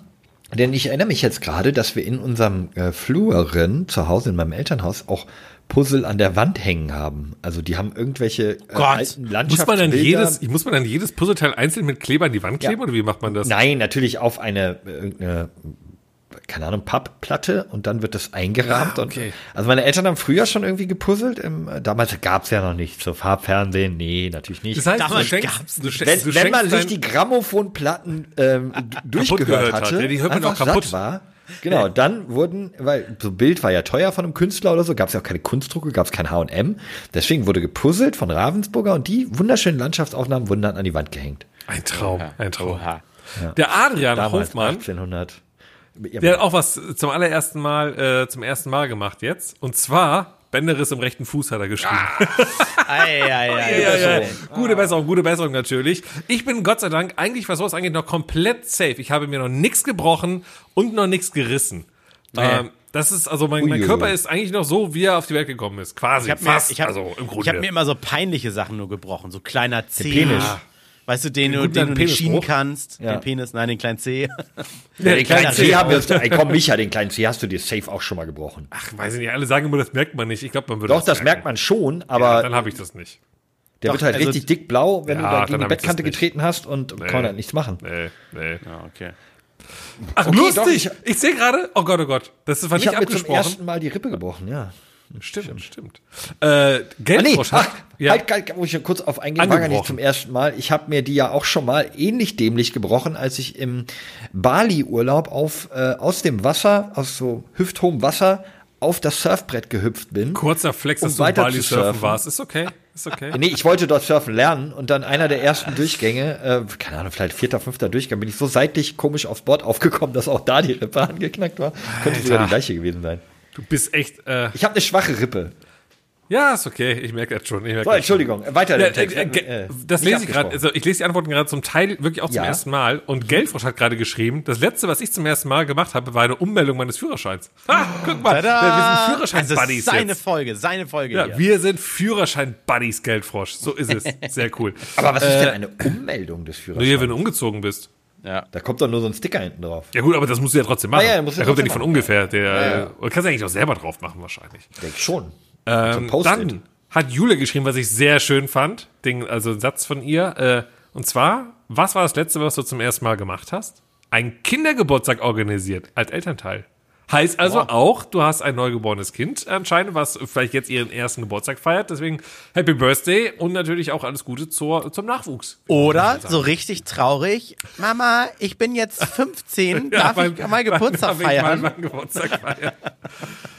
Denn ich erinnere mich jetzt gerade, dass wir in unserem äh, Fluren zu Hause in meinem Elternhaus auch Puzzle an der Wand hängen haben. Also die haben irgendwelche äh, Gott. alten Muss man dann jedes, muss man dann jedes Puzzleteil einzeln mit Kleber an die Wand kleben Ja. oder wie macht man das? Nein, natürlich auf eine, äh, irgendeine, keine Ahnung, Pappplatte und dann wird das eingerahmt. Ah, okay. und, also meine Eltern haben früher schon irgendwie gepuzzelt. Im, äh, damals gab's ja noch nicht so Farbfernsehen. Nee, natürlich nicht. Das heißt, Damals du schenkst, gab's du schenkst, wenn, du wenn man sich die Grammophonplatten ähm, durchgehört gehört hat. hatte, Ja, die hört man auch kaputt. satt war, genau, dann wurden, weil so Bild war ja teuer von einem Künstler oder so, gab es ja auch keine Kunstdrucke, gab es kein H&M, deswegen wurde gepuzzelt von Ravensburger und die wunderschönen Landschaftsaufnahmen wurden dann an die Wand gehängt. Ein Traum, ein Traum. Oha. Der Adrian Damals Hofmann, 1800. der hat auch was zum allerersten Mal, äh, zum ersten Mal gemacht jetzt. Und zwar, Bänderriss im rechten Fuß hat er geschrieben. Ei, ei, ei, Ja, ja, ja. Ah. Gute Besserung, gute Besserung natürlich. Ich bin Gott sei Dank eigentlich, was sowas angeht, noch komplett safe. Ich habe mir noch nichts gebrochen und noch nichts gerissen. Ähm, das ist, also mein, mein. Körper ist eigentlich noch so, wie er auf die Welt gekommen ist. Quasi, Ich habe mir, ich hab, also im ich hab mir immer so peinliche Sachen nur gebrochen. So kleiner C. Penis. Weißt du, den, du- guten den du nicht schienen Penisbruch. kannst. Ja. Den Penis, nein, den kleinen C. ja, Den kleinen C haben wir komm, Micha, den kleinen C hast du dir safe auch schon mal gebrochen. Ach, weiß ich nicht, alle sagen immer, das merkt man nicht. Ich glaube, man würde Doch, das merkt man schon, aber Ja, dann habe ich das nicht. der Doch, wird halt also- richtig dick blau, wenn Ja, du da gegen die ich das Bettkante getreten hast und kann man halt nichts machen. Nee, nee. Ja, okay. Ach, Okay, lustig! doch, ich ich- sehe gerade, oh Gott, oh Gott, das war Ich nicht habe mir zum abgesprochen. ersten Mal die Rippe gebrochen, ja. Stimmt, stimmt. Äh, Ah, nee, Geldfrosch ach, hat, ja, halt, halt, muss ich kurz auf eingehen, war gar nicht zum ersten Mal. Ich habe mir die ja auch schon mal ähnlich dämlich gebrochen, als ich im Bali-Urlaub auf äh, aus dem Wasser, aus so hüfthohem Wasser, auf das Surfbrett gehüpft bin. kurzer Flex, dass um du weiter Bali surfen surfen. warst. Ist okay, ist okay. Nee, ich wollte dort surfen lernen und dann einer der ersten Durchgänge, äh, keine Ahnung, vielleicht vierter, fünfter Durchgang, bin ich so seitlich komisch aufs Board aufgekommen, dass auch da die Rippe angeknackt war. Könnte sogar die gleiche gewesen sein. Du bist echt, äh, Ich habe eine schwache Rippe. Ja, ist okay. Ich merke das schon. Ich merke So, Entschuldigung, weiter. Ja, den Text. äh, ge- Äh, das lese ich gerade. Also ich lese die Antworten gerade zum Teil wirklich auch zum Ja. ersten Mal. Und Geldfrosch hat gerade geschrieben, das letzte, was ich zum ersten Mal gemacht habe, war eine Ummeldung meines Führerscheins. Ha, guck mal, wir sind Also Führerschein-Buddies seine jetzt. Folge, seine Folge Ja, hier. wir sind Führerschein-Buddies, Geldfrosch. So ist es. Sehr cool. Aber was ist denn eine Ummeldung des Nur Führerscheins? hier, wenn du umgezogen bist. Ja. Da kommt doch nur so ein Sticker hinten drauf. Ja gut, aber das musst du ja trotzdem machen. Ah ja, der kommt ja nicht von machen. ungefähr. Der, Ja, ja. Oder kannst du eigentlich auch selber drauf machen wahrscheinlich. Denk schon. Ähm, dann hat Julia geschrieben, was ich sehr schön fand. Ding, also ein Satz von ihr. Äh, und zwar, was war das letzte, was du zum ersten Mal gemacht hast? Ein Kindergeburtstag organisiert als Elternteil. Heißt also auch, du hast ein neugeborenes Kind anscheinend, was vielleicht jetzt ihren ersten Geburtstag feiert. Deswegen Happy Birthday und natürlich auch alles Gute zur, zum Nachwuchs. Oder so richtig traurig. Mama, ich bin jetzt 15, darf wann- ich mal Geburtstag darf ich mal feiern? meinen Geburtstag feiern?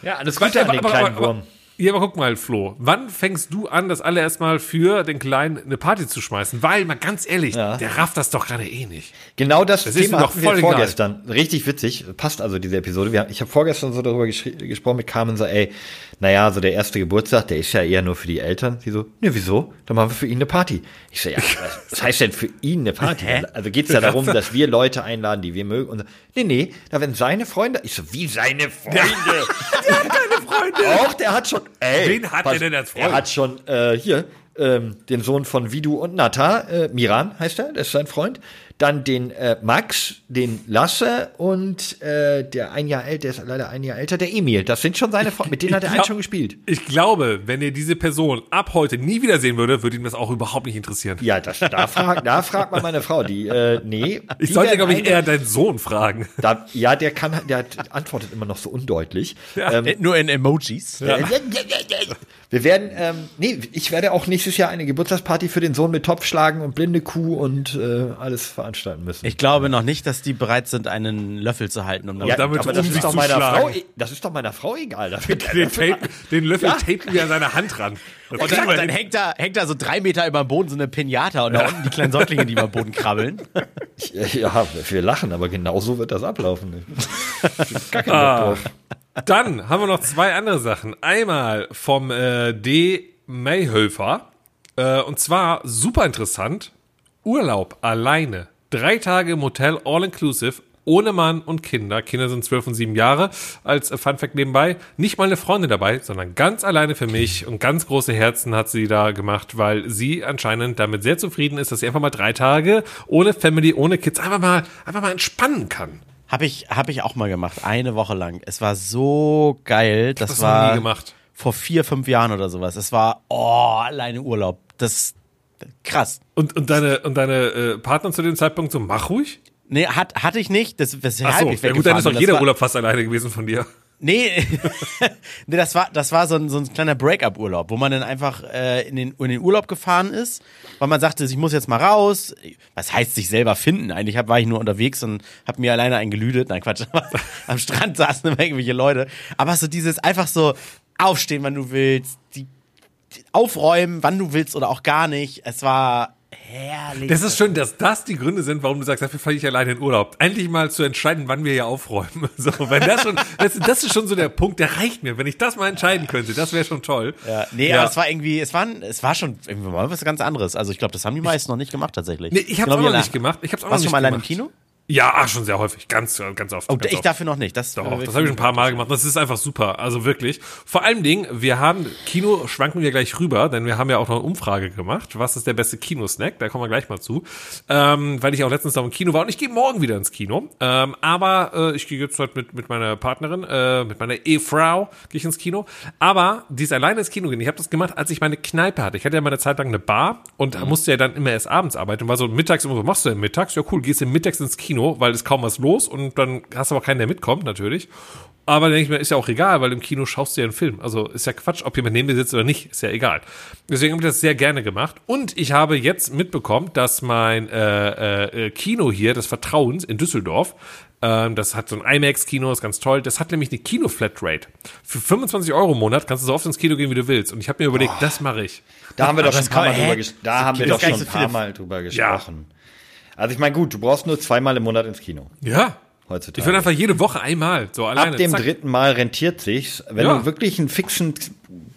Ja, alles Gute an den kleinen Wurm. Ja, aber guck mal, Flo, wann fängst du an, das alle erstmal für den Kleinen eine Party zu schmeißen? Weil, mal ganz ehrlich, Ja. der rafft das doch gerade eh nicht. Genau das, Das Thema doch hatten wir voll egal. vorgestern. Richtig witzig. Passt also diese Episode. Wir, ich habe vorgestern so darüber gesprochen mit Carmen, so, ey, naja, so der erste Geburtstag, der ist ja eher nur für die Eltern. Sie so, ne, wieso? Dann machen wir für ihn eine Party. Ich so, ja, was, heißt denn für ihn eine Party? Also geht's ja darum, dass wir Leute einladen, die wir mögen. Und so, nee, nee, da werden seine Freunde. Ich so, wie seine Freunde? der hat keine Freunde. Auch, der hat schon, ey. Wen hat er denn als Freund? Er hat schon, äh, hier, ähm, den Sohn von Vidu und Nata, äh, Miran heißt er, das ist sein Freund. Dann den äh, Max, den Lasse und äh, der ein Jahr älter, der ist leider ein Jahr älter, der Emil. Das sind schon seine Freunde, mit denen hat er einen glaub- schon gespielt. Ich glaube, wenn ihr diese Person ab heute nie wiedersehen würde, würde ihm das auch überhaupt nicht interessieren. Ja, das, da, fragt, da fragt man meine Frau, die, äh, nee. Ich die sollte, glaube ich, eher deinen Sohn fragen. Da, ja, der kann, der antwortet immer noch so undeutlich. Ähm, Äh, Nur in Emojis. Äh, Wir werden, ähm, nee, ich werde auch nächstes Jahr eine Geburtstagsparty für den Sohn mit Topfschlagen und blinde Kuh und äh, alles veranstalten müssen. Ich glaube noch nicht, dass die bereit sind, einen Löffel zu halten, um ja, damit aber das um ist sich doch zu meiner schlagen. Frau, das ist doch meiner Frau egal. Den, Löffel- tape, den Löffel Ja. tapen wir an seine Hand ran. Und dann, dann hängt da, hängt da so drei Meter über dem Boden so eine Pinata und da unten die kleinen Säuglinge, die über den Boden krabbeln. Ja, wir lachen, aber genau so wird das ablaufen. Keinen Ah. Drauf. Dann haben wir noch zwei andere Sachen. Einmal vom äh, D. Mayhöfer. Äh, und zwar super interessant. Urlaub alleine. Drei Tage im Hotel, all inclusive. Ohne Mann und Kinder. Kinder sind zwölf und sieben Jahre. Als äh, Fun Fact nebenbei. Nicht mal eine Freundin dabei, sondern ganz alleine für mich. Und ganz große Herzen hat sie da gemacht, weil sie anscheinend damit sehr zufrieden ist, dass sie einfach mal drei Tage ohne Family, ohne Kids einfach mal, einfach mal entspannen kann. Habe ich, hab ich auch mal gemacht, eine Woche lang. Es war so geil. Das, das war nie gemacht. vor vier, fünf Jahren oder sowas. Es war, oh, alleine Urlaub. Das, krass. Und, und deine, und deine äh, Partner zu dem Zeitpunkt so, mach ruhig? Nee, hat, hatte ich nicht. Das, weshalb Ach so, ich ja gut, dann ist doch jeder Das war- Urlaub fast alleine gewesen von dir. Nee, nee das war, das war so ein, so ein kleiner Break-up-Urlaub, wo man dann einfach äh, in, den, in den Urlaub gefahren ist, weil man sagte, ich muss jetzt mal raus. Was heißt sich selber finden? Eigentlich hab, war ich nur unterwegs und hab mir alleine eingelüdet. Nein, Quatsch. Am Strand saßen immer irgendwelche Leute. Aber so dieses einfach so aufstehen, wann du willst, die, die aufräumen, wann du willst oder auch gar nicht. Es war herrlich. Das ist schön, dass das die Gründe sind, warum du sagst, dafür fahre ich alleine in Urlaub. Endlich mal zu entscheiden, wann wir hier aufräumen. So, wenn das schon, das, das ist schon so der Punkt, der reicht mir. Wenn ich das mal entscheiden könnte, das wäre schon toll. ja, nee, aber es war irgendwie, es war, es war schon irgendwie mal was ganz anderes. Also ich glaube, das haben die meisten noch nicht gemacht tatsächlich. Nee, ich hab's Genau auch noch nicht gemacht. Ich hab's auch noch Warst du nicht schon mal allein im. Kino? Ja, ach, schon sehr häufig. Ganz, ganz oft. Oh, ganz ich oft. dafür noch nicht. Das, Doch, äh, das habe ich ein paar Mal gemacht. Das ist einfach super. Also wirklich. Vor allem Dingen, wir haben, Kino schwanken wir gleich rüber, denn wir haben ja auch noch eine Umfrage gemacht. Was ist der beste Kinosnack? Da kommen wir gleich mal zu. Ähm, weil ich auch letztens noch im Kino war und ich gehe morgen wieder ins Kino. Ähm, aber äh, ich gehe jetzt heute mit, mit meiner Partnerin, äh, mit meiner Ehefrau, gehe ich ins Kino. Aber dies alleine ins Kino gehen, ich habe das gemacht, als ich meine Kneipe hatte. Ich hatte ja mal eine Zeit lang eine Bar und musste ja dann immer erst abends arbeiten und war so mittags immer so, machst du denn mittags? Ja cool, gehst du mittags ins Kino, weil es kaum was los und dann hast du aber keinen, der mitkommt, natürlich. Aber dann denke ich mir, ist ja auch egal, weil im Kino schaust du ja einen Film. Also ist ja Quatsch, ob jemand neben dir sitzt oder nicht, ist ja egal. Deswegen habe ich das sehr gerne gemacht. Und ich habe jetzt mitbekommen, dass mein äh, äh, Kino hier des Vertrauens in Düsseldorf, ähm, das hat so ein IMAX-Kino, ist ganz toll, das hat nämlich eine Kino-Flatrate. Für 25 Euro im Monat kannst du so oft ins Kino gehen, wie du willst. Und ich habe mir überlegt, das mache ich. Da haben wir doch schon das ein paar Mal drüber ges- Da haben wir doch schon ein paar Mal drüber gesprochen. Also ich meine, gut, du brauchst nur zweimal im Monat ins Kino. Ja. Heutzutage. Ich will einfach jede Woche einmal, so alleine. Ab dem zack. dritten Mal rentiert sich's. Wenn Ja. du wirklich einen fixen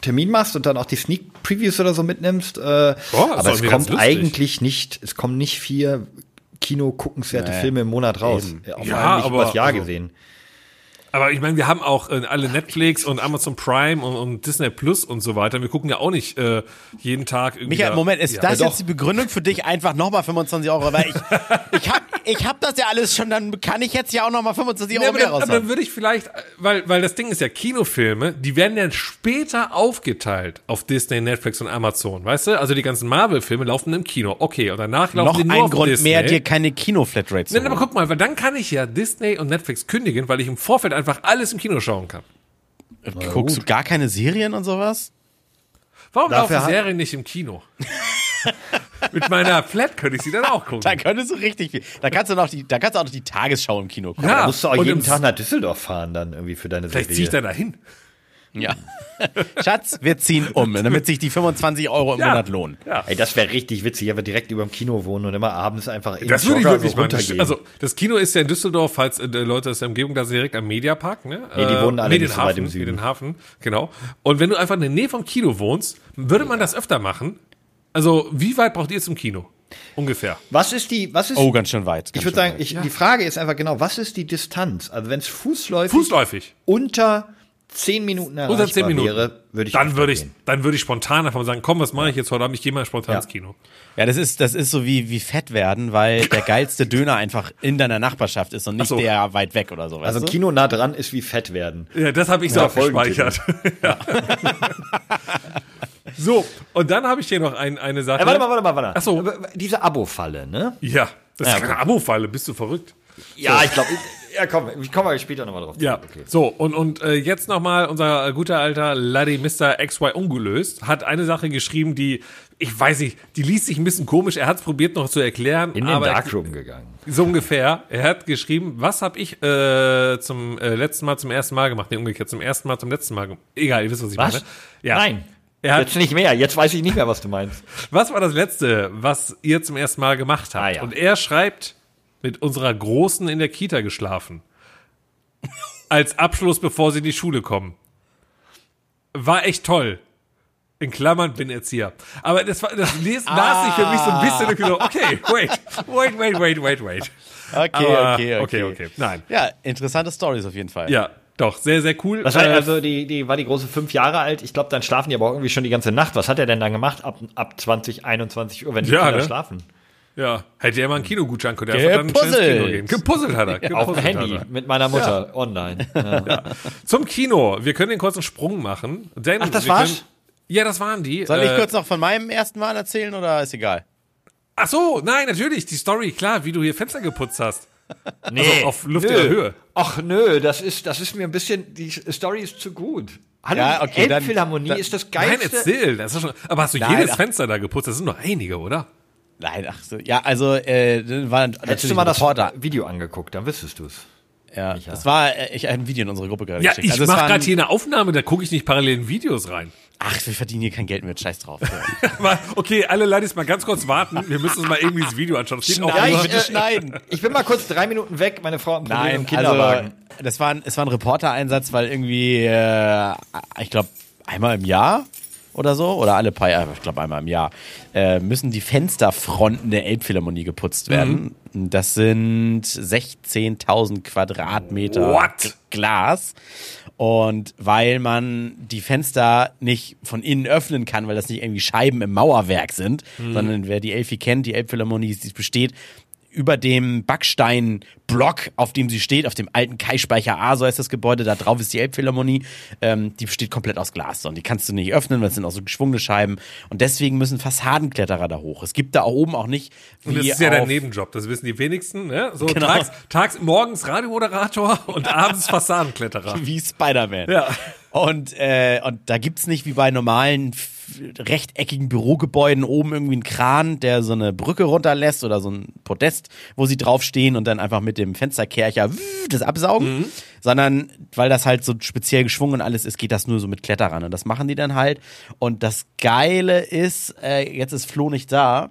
Termin machst und dann auch die Sneak Previews oder so mitnimmst. Äh, das aber es kommt eigentlich nicht, es kommen nicht vier Kino guckenswerte Nee, Filme im Monat raus. eben. Auf Ja, nicht aber- übers Jahr also- gesehen. Aber ich meine, wir haben auch äh, alle Netflix und Amazon Prime und, und Disney Plus und so weiter. Wir gucken ja auch nicht äh, jeden Tag irgendwie. Michael, da- Moment, ist ja. das Ja, jetzt die Begründung für dich, einfach nochmal 25 Euro? Weil ich, ich hab, ich hab das ja alles schon, dann kann ich jetzt ja auch nochmal 25 Nee, Euro aber, mehr dann, aber dann würde ich vielleicht, äh, weil, weil das Ding ist ja Kinofilme, die werden dann später aufgeteilt auf Disney, Netflix und Amazon, weißt du? Also die ganzen Marvel-Filme laufen im Kino. Okay, und danach laufen Noch die nur ein auf Grund Disney. mehr, dir keine Kino-Flatrate zu Nein, aber guck mal, weil dann kann ich ja Disney und Netflix kündigen, weil ich im Vorfeld einfach alles im Kino schauen kann. Guckst du gar keine Serien und sowas? Warum Dafür laufen Serien nicht im Kino? Mit meiner Flat könnte ich sie dann auch gucken. Da könntest du richtig viel. Da kannst du noch die, da kannst du auch noch die Tagesschau im Kino gucken. Ja, Da musst du auch jeden Tag nach Düsseldorf fahren dann irgendwie für deine Vielleicht Serie. ziehe ich da dahin. Ja. Schatz, wir ziehen um, damit sich die 25 Euro im Ja. Monat lohnen. Ja. Ey, das wäre richtig witzig, aber direkt über dem Kino wohnen und immer abends einfach in Das würde ich wirklich so runtergehen. Also, das Kino ist ja in Düsseldorf, falls äh, die Leute aus der Umgebung da sind, direkt am Mediapark, ne? Nee, die wohnen alle nicht so Medienhafen, weit im Süden. Medienhafen, genau. Und wenn du einfach in der Nähe vom Kino wohnst, würde man das öfter machen? Also, wie weit braucht ihr zum Kino? Ungefähr. was ist die, was ist, Oh, ganz schön weit. ich ganz würde schön sagen, ich, die Frage ist einfach genau, was ist die Distanz? Also wenn es fußläufig, Fußläufig. unter 10 Minuten erreichbar Unter 10 Minuten. wäre, würde ich dann würde ich, dann würde ich spontan einfach mal sagen, komm, was mache ich jetzt heute Abend? Ich gehe mal spontan Ja. ins Kino. Ja, das ist, das ist so wie, wie fett werden, weil der geilste Döner einfach in deiner Nachbarschaft ist und nicht so. der weit weg oder so. Also? Kino nah dran ist wie fett werden. Ja, das habe ich so Ja, abgespeichert. Ja. so, und dann habe ich hier noch ein, eine Sache. Äh, warte mal, warte mal, warte mal. Ach so. Aber Diese Abo-Falle, ne? Ja, das ist keine Abo-Falle, bist du verrückt? Ja, ich glaube, ja komm, ich komme später nochmal drauf. Ja, Okay. so, und, und äh, jetzt nochmal unser guter alter Laddie Mr. XY ungelöst hat eine Sache geschrieben, die, ich weiß nicht, die liest sich ein bisschen komisch, er hat es probiert noch zu erklären, In den Darkroom gegangen. so ungefähr, er hat geschrieben, was habe ich äh, zum äh, letzten Mal zum ersten Mal gemacht, nee, umgekehrt, zum ersten Mal zum letzten Mal, egal, ihr wisst, was ich Was? meine. Ja. Nein. Er Jetzt nicht mehr. Jetzt weiß ich nicht mehr, was du meinst. was war das letzte, was ihr zum ersten Mal gemacht habt? Ah, ja. Und er schreibt, mit unserer Großen in der Kita geschlafen. Als Abschluss, bevor sie in die Schule kommen. War echt toll. In Klammern bin Erzieher. Aber das, war, das les, las sich für mich so ein bisschen irgendwie so, okay, wait, wait, wait, wait, wait, wait. Okay, Aber- okay, okay, okay, okay. Nein. Ja, interessante Stories auf jeden Fall. Ja, doch, sehr, sehr cool. Das heißt, Äh, also die, die war die große fünf Jahre alt. Ich glaube, dann schlafen die aber auch irgendwie schon die ganze Nacht. Was hat er denn dann gemacht ab, ab 20, 21 Uhr, wenn die Ja, Kinder ne? schlafen? ja, hätte er mal einen Kinogutschein, könnte er einfach dann ins Gepuzzelt. Kino gehen. Gepuzzelt hat er. Auf gepuzzelt dem Handy hat er. mit meiner Mutter online. Ja. Zum Kino. Wir können den kurzen Sprung machen. Denn Ach, das war's? Können, ja, das waren die. Soll ich Äh, kurz noch von meinem ersten Mal erzählen oder ist egal? Ach so, nein, natürlich, die Story, klar, wie du hier Fenster geputzt hast. Nee, Also auf luftiger nö. Höhe. Ach nö, das ist, das ist mir ein bisschen, die Story ist zu gut. Hallo, Ja, die okay, Elbphilharmonie dann- ist das Nein, geilste. erzähl. Das ist schon, aber hast du Nein, jedes ach- Fenster da geputzt? Das sind nur einige, oder? Nein, ach so. Ja, also, äh, war Hättest natürlich du mal ein das Reporter. Video angeguckt, dann wüsstest du es. Ja, das war, äh, ich habe ein Video in unsere Gruppe gerade Ja, geschickt. ich Also es mache gerade hier eine Aufnahme, da gucke ich nicht parallel in Videos rein. Ach, wir verdienen hier kein Geld mehr, scheiß drauf. Okay, alle Ladies mal ganz kurz warten. Wir müssen uns mal irgendwie das Video anschauen. Das geht auch Nein, nur- bitte äh, schneiden. Ich bin mal kurz drei Minuten weg, meine Frau hat ein Problem Nein, im Kinderwagen. also das war ein, es war ein Reportereinsatz, weil irgendwie, äh, ich glaube, einmal im Jahr oder so, oder alle paar Jahre, ich glaube einmal im Jahr, äh, müssen die Fensterfronten der Elbphilharmonie geputzt werden. Das sind 16.000 Quadratmeter What? Glas. Und weil man die Fenster nicht von innen öffnen kann, weil das nicht irgendwie Scheiben im Mauerwerk sind, sondern wer die Elfi kennt, die Elbphilharmonie, die besteht über dem Backsteinblock, auf dem sie steht, auf dem alten Kai-Speicher A, so heißt das Gebäude, da drauf ist die Elbphilharmonie, ähm, die besteht komplett aus Glas. Und die kannst du nicht öffnen, weil es sind auch so geschwungene Scheiben. Und deswegen müssen Fassadenkletterer da hoch. Es gibt da oben auch nicht, Und das ist ja dein Nebenjob, das wissen die wenigsten. Ne? So Genau. tags, tags, morgens Radiomoderator und abends Fassadenkletterer. wie Spider-Man. Ja. Und, äh, und da gibt's nicht wie bei normalen rechteckigen Bürogebäuden oben irgendwie einen Kran, der so eine Brücke runterlässt oder so ein Podest, wo sie draufstehen und dann einfach mit dem Fensterkercher das absaugen, sondern weil das halt so speziell geschwungen und alles ist, geht das nur so mit Kletterern und das machen die dann halt. Und das Geile ist, äh, jetzt ist Flo nicht da.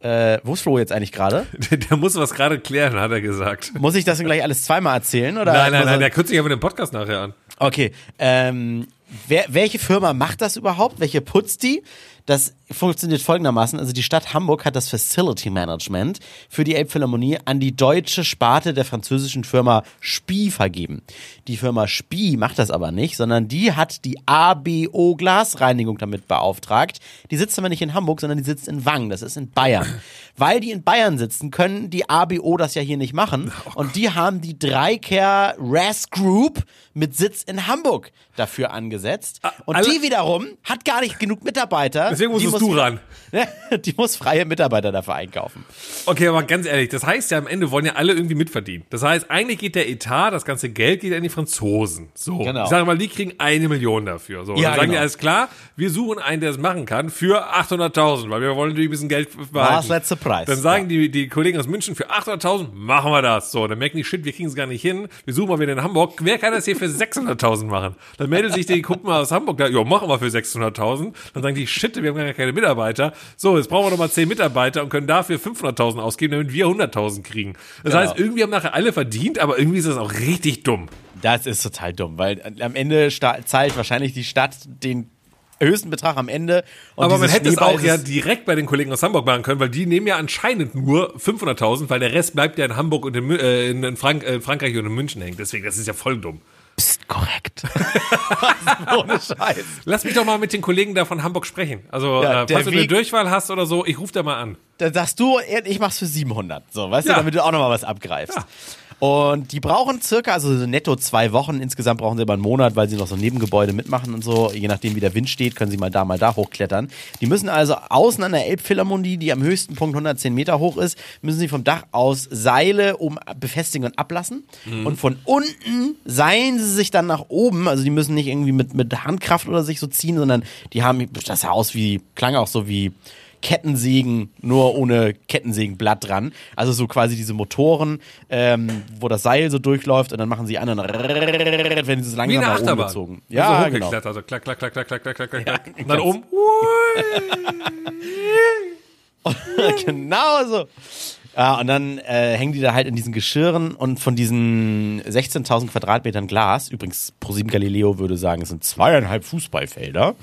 Äh, wo ist Flo jetzt eigentlich gerade? Der, der muss was gerade klären, hat er gesagt. Muss ich das denn gleich alles zweimal erzählen? Oder Nein, nein, nein, der kürzt sich aber den Podcast nachher an. Okay, ähm, wer, welche Firma macht das überhaupt? Welche putzt die? Das funktioniert folgendermaßen. Also die Stadt Hamburg hat das Facility Management für die Elbphilharmonie an die deutsche Sparte der französischen Firma Spie vergeben. Die Firma Spie macht das aber nicht, sondern die hat die ABO Glasreinigung damit beauftragt. Die sitzt aber nicht in Hamburg, sondern die sitzt in Wangen. Das ist in Bayern. Weil die in Bayern sitzen, können die ABO das ja hier nicht machen. Und die haben die Dreicare RAS Group mit Sitz in Hamburg dafür angesetzt. Und alle- die wiederum hat gar nicht genug Mitarbeiter. Deswegen Die musstest du ran. Die muss freie Mitarbeiter dafür einkaufen. Okay, aber ganz ehrlich, das heißt ja am Ende wollen ja alle irgendwie mitverdienen. Das heißt, eigentlich geht der Etat, das ganze Geld geht an die Franzosen. So. Genau. Ich sage mal, die kriegen eine Million dafür. So. Ja, dann sagen die, genau. alles klar, wir suchen einen, der es machen kann, für 800.000, weil wir wollen natürlich ein bisschen Geld behalten. Was letzter Preis? Dann sagen die, die Kollegen aus München, für 800.000 machen wir das. So, dann merken die, shit, wir kriegen es gar nicht hin. Wir suchen mal wieder in Hamburg. Wer kann das hier für 600.000 machen? Dann meldet sich die Kumpel aus Hamburg, da, ja, machen wir für 600.000. Dann sagen die, shit, wir haben gar keine Mitarbeiter. So, jetzt brauchen wir noch mal 10 Mitarbeiter und können dafür 500.000 ausgeben, damit wir 100.000 kriegen. Das Genau. heißt, irgendwie haben nachher alle verdient, aber irgendwie ist das auch richtig dumm. Das ist total dumm, weil am Ende zahlt wahrscheinlich die Stadt den höchsten Betrag am Ende. Und aber man hätte es auch ja direkt bei den Kollegen aus Hamburg machen können, weil die nehmen ja anscheinend nur 500.000, weil der Rest bleibt ja in Hamburg und in, äh, in Frank äh, Frankreich und in München hängen. Deswegen, das ist ja voll dumm. Korrekt. Ohne Scheiß. Lass mich doch mal mit den Kollegen da von Hamburg sprechen. Also, Ja, äh, falls du eine Durchwahl hast oder so, ich rufe da mal an. Da sagst du, ich mach's für 700. So, weißt Ja. du, damit du auch nochmal was abgreifst. Und die brauchen circa, also so netto zwei Wochen. Insgesamt brauchen sie aber einen Monat, weil sie noch so Nebengebäude mitmachen und so. Je nachdem, wie der Wind steht, können sie mal da, mal da hochklettern. Die müssen also außen an der Elbphilharmonie, die am höchsten Punkt 110 Meter hoch ist, müssen sie vom Dach aus Seile um befestigen und ablassen. Und von unten seilen sie sich dann nach oben. Also die müssen nicht irgendwie mit, mit Handkraft oder sich so ziehen, sondern die haben, das sah aus wie, klang auch so wie, Kettensägen, nur ohne Kettensägenblatt dran. Also so quasi diese Motoren, ähm, wo das Seil so durchläuft und dann machen sie an und wenn sie so langsam nach oben gezogen. so Ja, genau. hochgeklettert. So klack, klack, klack, klack, klack, klack, klack, klack. Ja, und dann oben. genau so. Ja, und dann äh, hängen die da halt in diesen Geschirren und von diesen 16.000 Quadratmetern Glas, übrigens ProSieben Galileo würde sagen, es sind zweieinhalb Fußballfelder,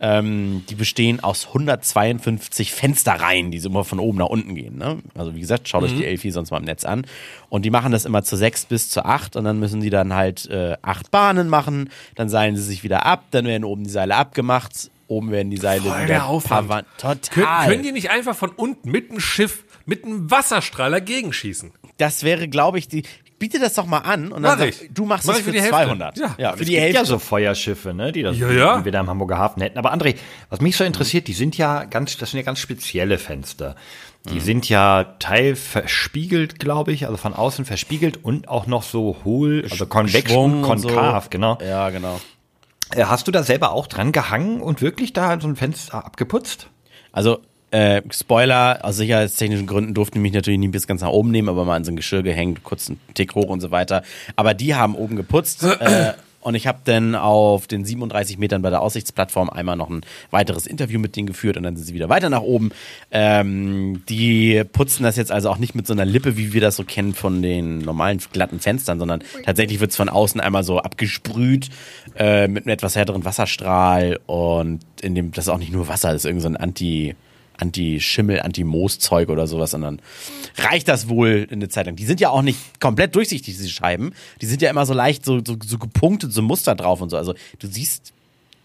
ähm, die bestehen aus 152 Fensterreihen, die so immer von oben nach unten gehen. Ne? Also wie gesagt, schaut euch die Elfi sonst mal im Netz an. Und die machen das immer zu sechs bis zu acht und dann müssen die dann halt äh, acht Bahnen machen, dann seilen sie sich wieder ab, dann werden oben die Seile abgemacht, oben werden die Seile Voll wieder der Aufwand. Total. können die nicht einfach von unten mit einem Schiff, mit einem Wasserstrahler gegenschießen? Das wäre, glaube ich, die. Biete das doch mal an und dann Mach sag, ich. du machst Mach ich für, für die Hälfte. 200. Ja. für die gibt Hälfte. ja so Feuerschiffe, ne, die, das, Ja, ja. die wir da im Hamburger Hafen hätten. Aber André, was mich so interessiert, die sind ja ganz, das sind ja ganz spezielle Fenster. Die Mhm. sind ja teil verspiegelt, glaube ich, also von außen verspiegelt und auch noch so hohl, also konvex und und so. konkav, genau. Ja, genau. Äh, Hast du da selber auch dran gehangen und wirklich da so ein Fenster abgeputzt? Also, äh, Spoiler, aus sicherheitstechnischen Gründen durften die mich natürlich nie bis ganz nach oben nehmen, aber mal in so ein Geschirr gehängt, kurz einen Tick hoch und so weiter. Aber die haben oben geputzt. äh, und ich habe dann auf den 37 Metern bei der Aussichtsplattform einmal noch ein weiteres Interview mit denen geführt und dann sind sie wieder weiter nach oben. Ähm, die putzen das jetzt also auch nicht mit so einer Lippe, wie wir das so kennen von den normalen glatten Fenstern, sondern tatsächlich wird's von außen einmal so abgesprüht äh, mit einem etwas härteren Wasserstrahl und in dem, das ist auch nicht nur Wasser, das ist irgend so ein Anti- Anti-Schimmel, Anti-Moos-Zeug oder sowas, sondern reicht das wohl eine Zeit lang. Die sind ja auch nicht komplett durchsichtig, diese Scheiben. Die sind ja immer so leicht, so, so, so gepunktet, so Muster drauf und so. Also du siehst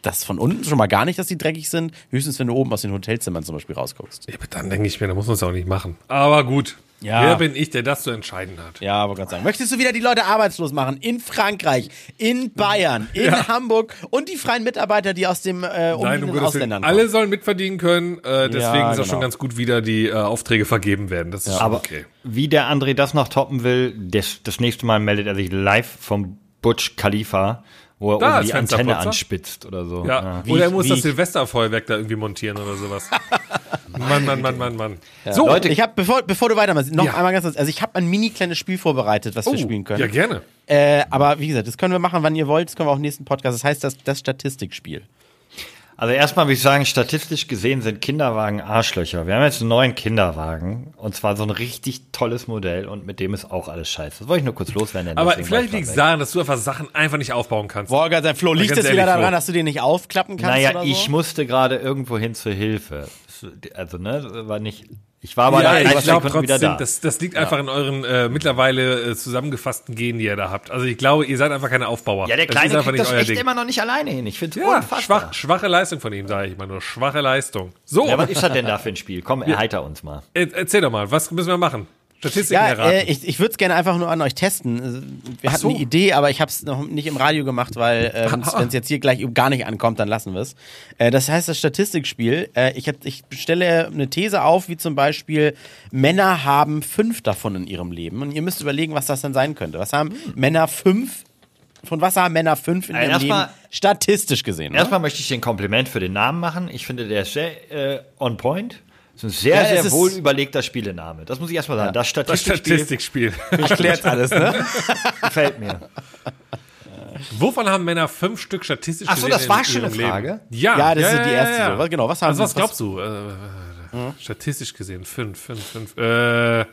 das von unten schon mal gar nicht, dass die dreckig sind. Höchstens, wenn du oben aus den Hotelzimmern zum Beispiel rausguckst. Ja, aber dann denke ich mir, da muss man es auch nicht machen. Aber gut. Ja. Wer bin ich, der das zu entscheiden hat? Ja, aber Gott sagen. Möchtest du wieder die Leute arbeitslos machen? In Frankreich, in Bayern, in Hamburg und die freien Mitarbeiter, die aus dem äh, Nein, um umliegenden Gottes Willen. Ausländern kommen. Alle sollen mitverdienen können. Äh, deswegen Ja, ist auch genau. schon ganz gut, wie da die äh, Aufträge vergeben werden. Das ist schon Aber okay. wie der André das noch toppen will, das, das nächste Mal meldet er sich live vom Butch Khalifa, wo er Da die Antenne anspitzt oder so. Ja. Wie Oder er muss wie das Silvesterfeuerwerk da irgendwie montieren oder sowas. Mann, Mann, Mann, Mann, Mann. So, Leute, ich habe, bevor, bevor du weitermachst, noch Ja. einmal ganz kurz. Also ich habe ein mini kleines Spiel vorbereitet, was wir oh, spielen können. ja gerne. Äh, aber wie gesagt, das können wir machen, wann ihr wollt. Das können wir auch im nächsten Podcast. Das heißt das, das Statistikspiel. Also erstmal würde ich sagen, statistisch gesehen sind Kinderwagen Arschlöcher. Wir haben jetzt einen neuen Kinderwagen und zwar so ein richtig tolles Modell und mit dem ist auch alles scheiße. Das wollte ich nur kurz loswerden. Aber vielleicht liegt es daran, dass du einfach Sachen einfach nicht aufbauen kannst. Wolga, sein Flo, liegt ganz es wieder ehrlich, daran, Flo. dass du den nicht aufklappen kannst Naja, oder so? ich musste gerade irgendwo hin zur Hilfe. Also, ne, war nicht. Ich war aber Ja, ich glaube Sekunden wieder trotzdem, da. das, das liegt einfach in euren äh, mittlerweile äh, zusammengefassten Genen, die ihr da habt. Also ich glaube, ihr seid einfach keine Aufbauer. ja, der das Kleine ist einfach kriegt das echt Ding. immer noch nicht alleine hin. Ich finde es Ja, unfassbar. schwach, schwache Leistung von ihm, sage ich mal nur. Schwache Leistung. So, Ja, was ist das denn da für ein Spiel? Komm, erheiter uns mal. er- erzähl doch mal, was müssen wir machen? Statistiken Ja, erraten. äh, ich, ich würde es gerne einfach nur an euch testen. Also, Wir hatten so. eine Idee, aber ich habe es noch nicht im Radio gemacht, weil äh, wenn es jetzt hier gleich gar nicht ankommt, dann lassen wir es. Äh, das heißt, das Statistikspiel, äh, ich, hab, ich stelle eine These auf, wie zum Beispiel, Männer haben fünf davon in ihrem Leben. Und ihr müsst überlegen, was das dann sein könnte. Was haben Männer fünf, von was haben Männer fünf in Äh, ihrem erstmal- Leben statistisch gesehen? Ne? Erstmal möchte ich dir ein Kompliment für den Namen machen. Ich finde, der ist sehr äh, on point. Das ist ein sehr, Ja, sehr wohl überlegter Spielename. Das muss ich erstmal sagen. Das das Statistikspiel Statistikspiel. Erklärt alles, ne? gefällt mir. Wovon haben Männer fünf Stück statistisch Ach so, gesehen das war schon eine Frage? Leben? Ja, Ja, das ist die erste Ja, so. Was- genau, was haben- also was was- glaubst du? Äh, Statistisch gesehen, fünf, fünf, fünf. Äh,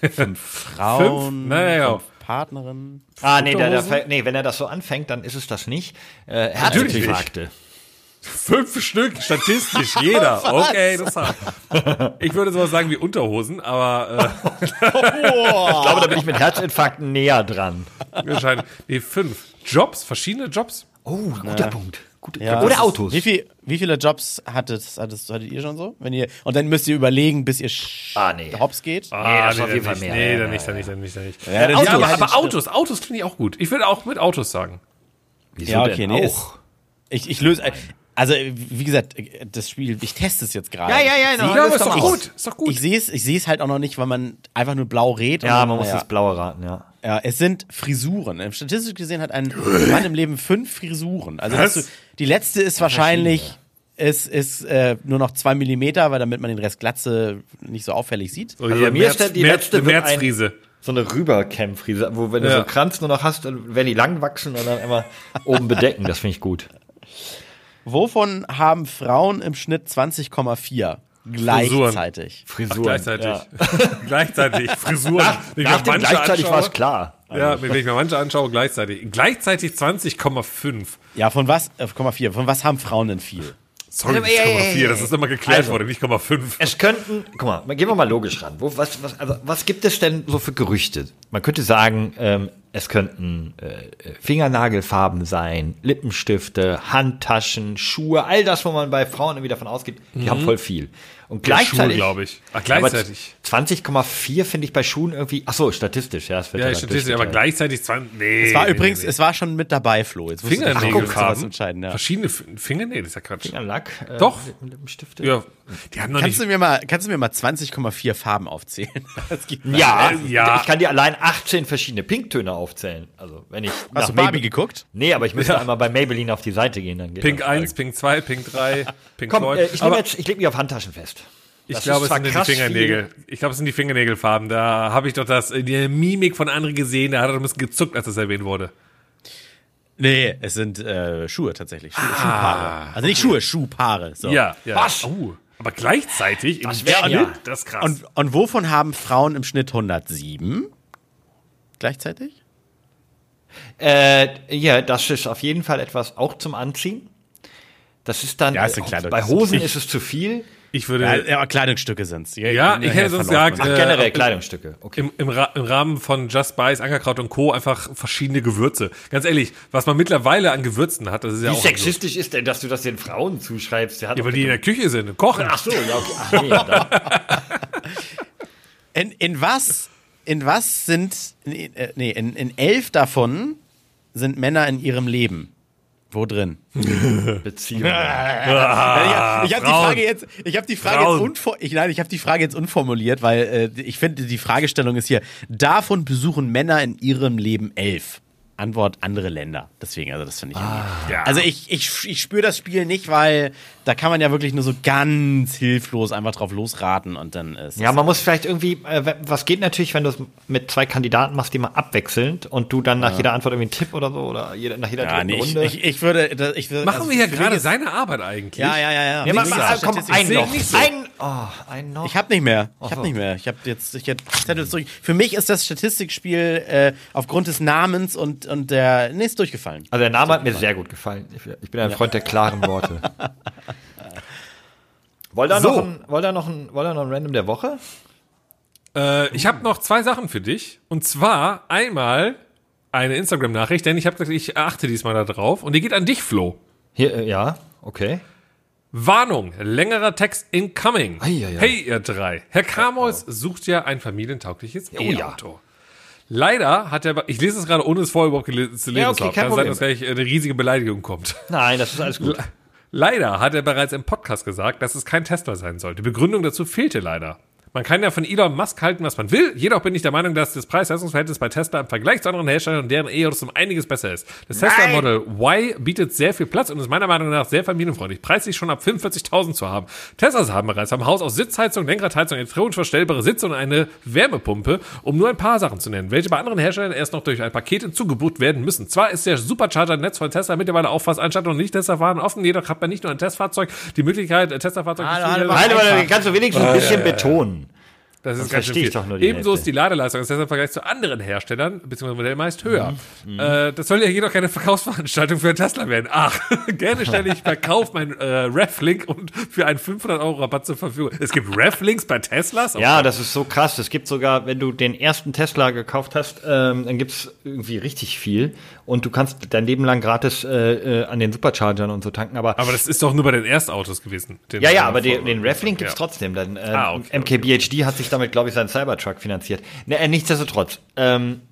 Frauen, Naja, ja. fünf Partnerinnen. Ah, nee, der, der, nee, wenn er das so anfängt, dann ist es das nicht. Äh, Herzinfarkte. Fünf Stück, statistisch, jeder. Okay, das hat. Ich würde sowas sagen wie Unterhosen, aber Ich glaube, da bin ich mit Herzinfarkten näher dran. äh, wahrscheinlich. Nee, fünf. Jobs, verschiedene Jobs. Oh, guter Punkt. Gute, Ja, das oder Autos. Wie, viel, wie viele Jobs hattet, hattet, hattet ihr schon so? Wenn ihr, und dann müsst ihr überlegen, bis ihr Ah, nee. hops geht. Ah, das ist auf jeden dann Fall nicht. mehr. Nee, Ja, dann ja, nicht, dann nicht, dann nicht, dann nicht. Ja, Ja, sind aber, halt aber Autos, Autos finde ich auch gut. Ich würde auch mit Autos sagen. Wieso ja, okay, denn nee. auch? Ist, ich, ich löse. Also, wie gesagt, das Spiel, ich teste es jetzt gerade. Ja, ja, ja, Ich no, Ja, aber das ist doch gut. Ist doch gut. Ich sehe es, ich sehe es halt auch noch nicht, weil man einfach nur blau redet. Ja, man muss naja. das Blaue raten, ja. Ja, es sind Frisuren. Statistisch gesehen hat ein Mann im Leben fünf Frisuren. Also Was? das, die letzte ist wahrscheinlich ist, ist äh, nur noch zwei Millimeter, weil damit man den Rest Glatze nicht so auffällig sieht. So, Also bei mir ist der- die März, letzte März, wird ein- Märzfriese. So eine Rüberkämmfriese, wo wenn du Ja. so einen Kranz nur noch hast, dann werden die lang wachsen und dann immer oben bedecken. Das finde ich gut. Wovon haben Frauen im Schnitt 20,4 gleichzeitig? Ach, Frisuren. gleichzeitig. Ja. gleichzeitig. Frisuren. Nach mir dem gleichzeitig war es klar. Ja, wenn ich mir manche anschaue, gleichzeitig. Gleichzeitig 20,5. Ja, von was? Äh, 0,4. Von was haben Frauen denn viel? Sorry, Ja, nicht ja, ja, 0,4. ja, Das ist immer geklärt Also. worden, nicht 0,5. Es könnten, guck mal, gehen wir mal logisch ran. Wo, was, was, also, was gibt es denn so für Gerüchte? Man könnte sagen, ähm, es könnten äh, Fingernagelfarben sein, Lippenstifte, Handtaschen, Schuhe, all das, wo man bei Frauen irgendwie davon ausgeht, die haben voll viel. Und gleichzeitig, Schuhe, glaube ich. Ach, aber gleichzeitig. 20,4 finde ich bei Schuhen irgendwie, ach so, statistisch, ja. Es wird Ja, statistisch, aber gleichzeitig 20. Nee. Es war nee, übrigens, nee, nee. es war schon mit dabei, Flo. Jetzt musst du- Ach, was entscheiden, ja. Verschiedene Fingernägel, das ist ja Quatsch. Fingerlack, äh, Doch. Lippenstifte. Ja, die haben noch Kannst nicht. du mir mal, kannst du mir mal 20,4 Farben aufzählen? Das gibt Ja, ja. ich kann dir allein 18 verschiedene Pinktöne aufzählen. Also, wenn ich Hast nach du Barbie Maybell- geguckt? Nee, aber ich müsste Ja. einmal bei Maybelline auf die Seite gehen, dann geht Pink das. 1, Pink 2, Pink 3, Pink Komm, äh, ich, jetzt, ich leg mich auf Handtaschen fest. Ich glaube, es sind die Fingernägel. Ich glaube, es sind die Fingernägelfarben. Da habe ich doch das, äh, die Mimik von André gesehen, da hat er ein bisschen gezuckt, als das erwähnt wurde. Nee, es sind äh, Schuhe tatsächlich. Schuhe, Schuhpaare. Also nicht Schuhe, Schuhpaare. So. Ja, ja. Was? Oh, aber gleichzeitig im Das wär Schnitt, ja. das ist krass. Und, und wovon haben Frauen im Schnitt 107? Gleichzeitig? Äh, ja, das ist auf jeden Fall etwas auch zum Anziehen. Das ist dann, Ja, ist bei Hosen ist es zu viel. Ich würde, Ja, ja, Kleidungsstücke sind's. Ja, ich hätte sonst gesagt, Ach, Äh, generell Kleidungsstücke. Okay. im, im, Ra im Rahmen von Just Spice, Ankerkraut und Co. einfach verschiedene Gewürze. Ganz ehrlich, was man mittlerweile an Gewürzen hat, das ist ja Wie auch. sexistisch ist denn, dass du das den Frauen zuschreibst? Ja, weil die in der Küche sind und kochen. Ach so, ja, okay. Ach, nee, In, in was, in was sind, nee, äh, nee, in, in elf davon sind Männer in ihrem Leben. Wo drin? Beziehung. Ich habe die Frauen. Frage jetzt, ich habe die Frage Frauen. jetzt unfor ich, nein, ich habe die Frage jetzt unformuliert, weil äh, ich finde die Fragestellung ist hier: Davon besuchen Männer in ihrem Leben elf. Antwort andere Länder. Deswegen, also das finde ich. Ah. Ja. Also ich, ich, ich spüre das Spiel nicht, weil da kann man ja wirklich nur so ganz hilflos einfach drauf losraten und dann ist Ja, man muss vielleicht irgendwie, äh, was geht natürlich, wenn du es mit zwei Kandidaten machst, die mal abwechselnd und du dann nach jeder Antwort irgendwie einen Tipp oder so oder jeder, nach jeder ja, dritten nee, ich, Runde. ich, ich würde, das- ich würde Machen also wir hier gerade seine Arbeit eigentlich? Ja, ja, ja, ja. ja, mach, mach, gesagt, komm, ein noch. so. Ein, oh, ein noch. Ich habe nicht mehr. Ich so. nicht mehr. Ich habe jetzt ich hab Zettel zurück. Für mich ist das Statistikspiel äh, aufgrund des Namens und und der nee, ist durchgefallen. also der Name hat mir sehr gut gefallen. Ich, ich bin ein Freund der klaren Worte. Wollt ihr So. noch, ein, wollt ihr noch, ein, wollt ihr noch ein Random der Woche? Äh, ich habe noch zwei Sachen für dich. Und zwar einmal eine Instagram-Nachricht, denn ich habe gesagt, ich achte diesmal da drauf. Und die geht an dich, Flo. Hier, äh, ja, okay. Warnung, längerer Text incoming. Eieiei. Hey, ihr drei. Herr Kamois sucht ja ein familientaugliches Oh ja. Leider hat er, ich lese es gerade, ohne es vorher überhaupt gele- zu lesen Ja, okay, zu Kann sein, dass gleich eine riesige Beleidigung kommt. Nein, das ist alles gut. Leider hat er bereits im Podcast gesagt, dass es kein Tesla sein soll. Die Begründung dazu fehlte leider. Man kann ja von Elon Musk halten, was man will. Jedoch bin ich der Meinung, dass das Preis-Leistungsverhältnis bei Tesla im Vergleich zu anderen Herstellern und deren E-Autos um einiges besser ist. Das Tesla Nein! Model Y bietet sehr viel Platz und ist meiner Meinung nach sehr familienfreundlich. Preislich schon ab 45.000 zu haben. Teslas haben bereits am Haus aus Sitzheizung, Lenkradheizung, elektronisch verstellbare Sitze und eine Wärmepumpe, um nur ein paar Sachen zu nennen, welche bei anderen Herstellern erst noch durch ein Paket hinzugebucht werden müssen. Zwar ist der Supercharger-Netz von Tesla mittlerweile auch fast Anstatt und nicht Tesla-Fahren offen, jedoch hat man nicht nur ein Testfahrzeug die Möglichkeit, ein Tesla-Fahrzeug Hallo, zu hallo, Nein, aber Einfach. kannst du wenigstens ein bisschen betonen. Das ist ganz verstehe ich doch nur die Ebenso Hälfte. ist die Ladeleistung des Tesla im Vergleich zu anderen Herstellern, beziehungsweise Modell meist höher. Mhm. Äh, das soll ja jedoch keine Verkaufsveranstaltung für einen Tesla werden. Ach, gerne stelle ich Verkauf mein äh, Reflink und für einen 500 Euro Rabatt zur Verfügung. Es gibt Reflinks bei Teslas? Oh Ja, das ist so krass. Es gibt sogar, wenn du den ersten Tesla gekauft hast, ähm, dann gibt's irgendwie richtig viel. Und du kannst dein Leben lang gratis äh, äh, an den Superchargern und so tanken. Aber, Aber das ist doch nur bei den Erstautos gewesen. Den ja, ja, äh, aber den, den Reflink gibt's ja. trotzdem. Dann, ähm, Ah, okay, MKBHD hat sich damit, glaube ich, seinen Cybertruck finanziert. Ne, äh, nichtsdestotrotz. Ähm,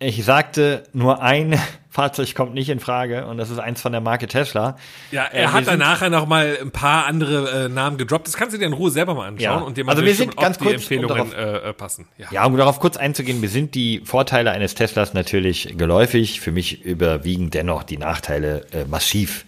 ich sagte, nur ein Fahrzeug kommt nicht in Frage und das ist eins von der Marke Tesla. Ja, Äh, er wir hat dann nachher noch mal ein paar andere äh, Namen gedroppt. Das kannst du dir in Ruhe selber mal anschauen Ja. und dir mal Also wir sind ganz ob die kurz, um Empfehlungen darauf- äh, äh, passen. Ja. Ja, um darauf kurz einzugehen, mir sind die Vorteile eines Teslas natürlich geläufig. Für mich überwiegen dennoch die Nachteile äh, massiv.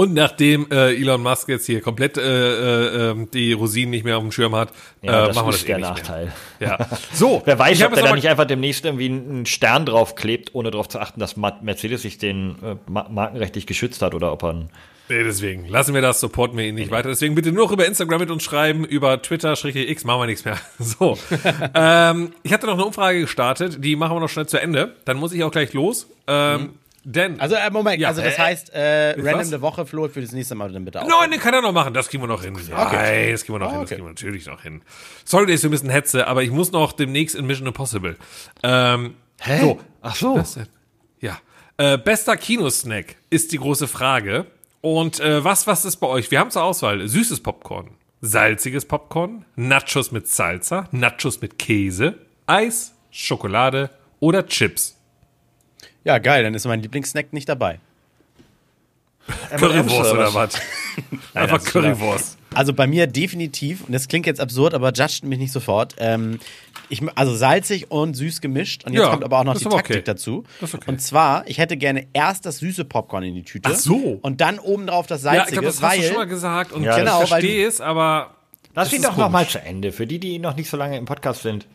Und nachdem äh, Elon Musk jetzt hier komplett äh, äh, ähm, die Rosinen nicht mehr auf dem Schirm hat, Ja, äh, das machen wir ist das der eh nicht Nachteil. Mehr. Ja. So, Wer weiß, ob der da nicht einfach demnächst irgendwie einen Stern draufklebt, ohne darauf zu achten, dass Mercedes sich den äh, ma- markenrechtlich geschützt hat oder ob er einen Nee, deswegen. Lassen wir das, supporten wir ihn nicht weiter. Deswegen bitte nur noch über Instagram mit uns schreiben, über Twitter, X, machen wir nichts mehr. So. ähm, ich hatte noch eine Umfrage gestartet, die machen wir noch schnell zu Ende. Dann muss ich auch gleich los. Ähm, Denn. Also, äh, Moment, Ja. also das Hä? heißt, äh, Mit Random was? der Woche, Flo, für das nächste Mal dann bitte auch. Nein, den kann er noch machen. Das kriegen wir noch hin. Nein, das kriegen wir noch Ah, hin. Das okay. kriegen wir natürlich noch hin. Sorry, dass ich so ein bisschen hetze, aber ich muss noch demnächst in Mission Impossible. Ähm, Hä? So. Ach so. Ja. Äh, bester Kinosnack ist die große Frage. Und äh, was, was ist bei euch? Wir haben zur Auswahl süßes Popcorn, salziges Popcorn, Nachos mit Salsa, Nachos mit Käse, Eis, Schokolade oder Chips. Ja, geil, dann ist mein Lieblingssnack nicht dabei. Currywurst oder was? Einfach Currywurst. Also bei mir definitiv, und das klingt jetzt absurd, aber judgt mich nicht sofort. Ähm, ich, also salzig und süß gemischt. Und jetzt Ja, kommt aber auch noch das die Taktik okay. dazu. Okay. Und zwar, ich hätte gerne erst das süße Popcorn in die Tüte. Ach so. Und dann obendrauf das Ja, ich salzige, glaube, das hast weil du schon mal gesagt und Ja, ich genau, weil verstehe es, aber Lass Das ihn doch noch mal komisch. zu Ende, für die, die noch nicht so lange im Podcast sind.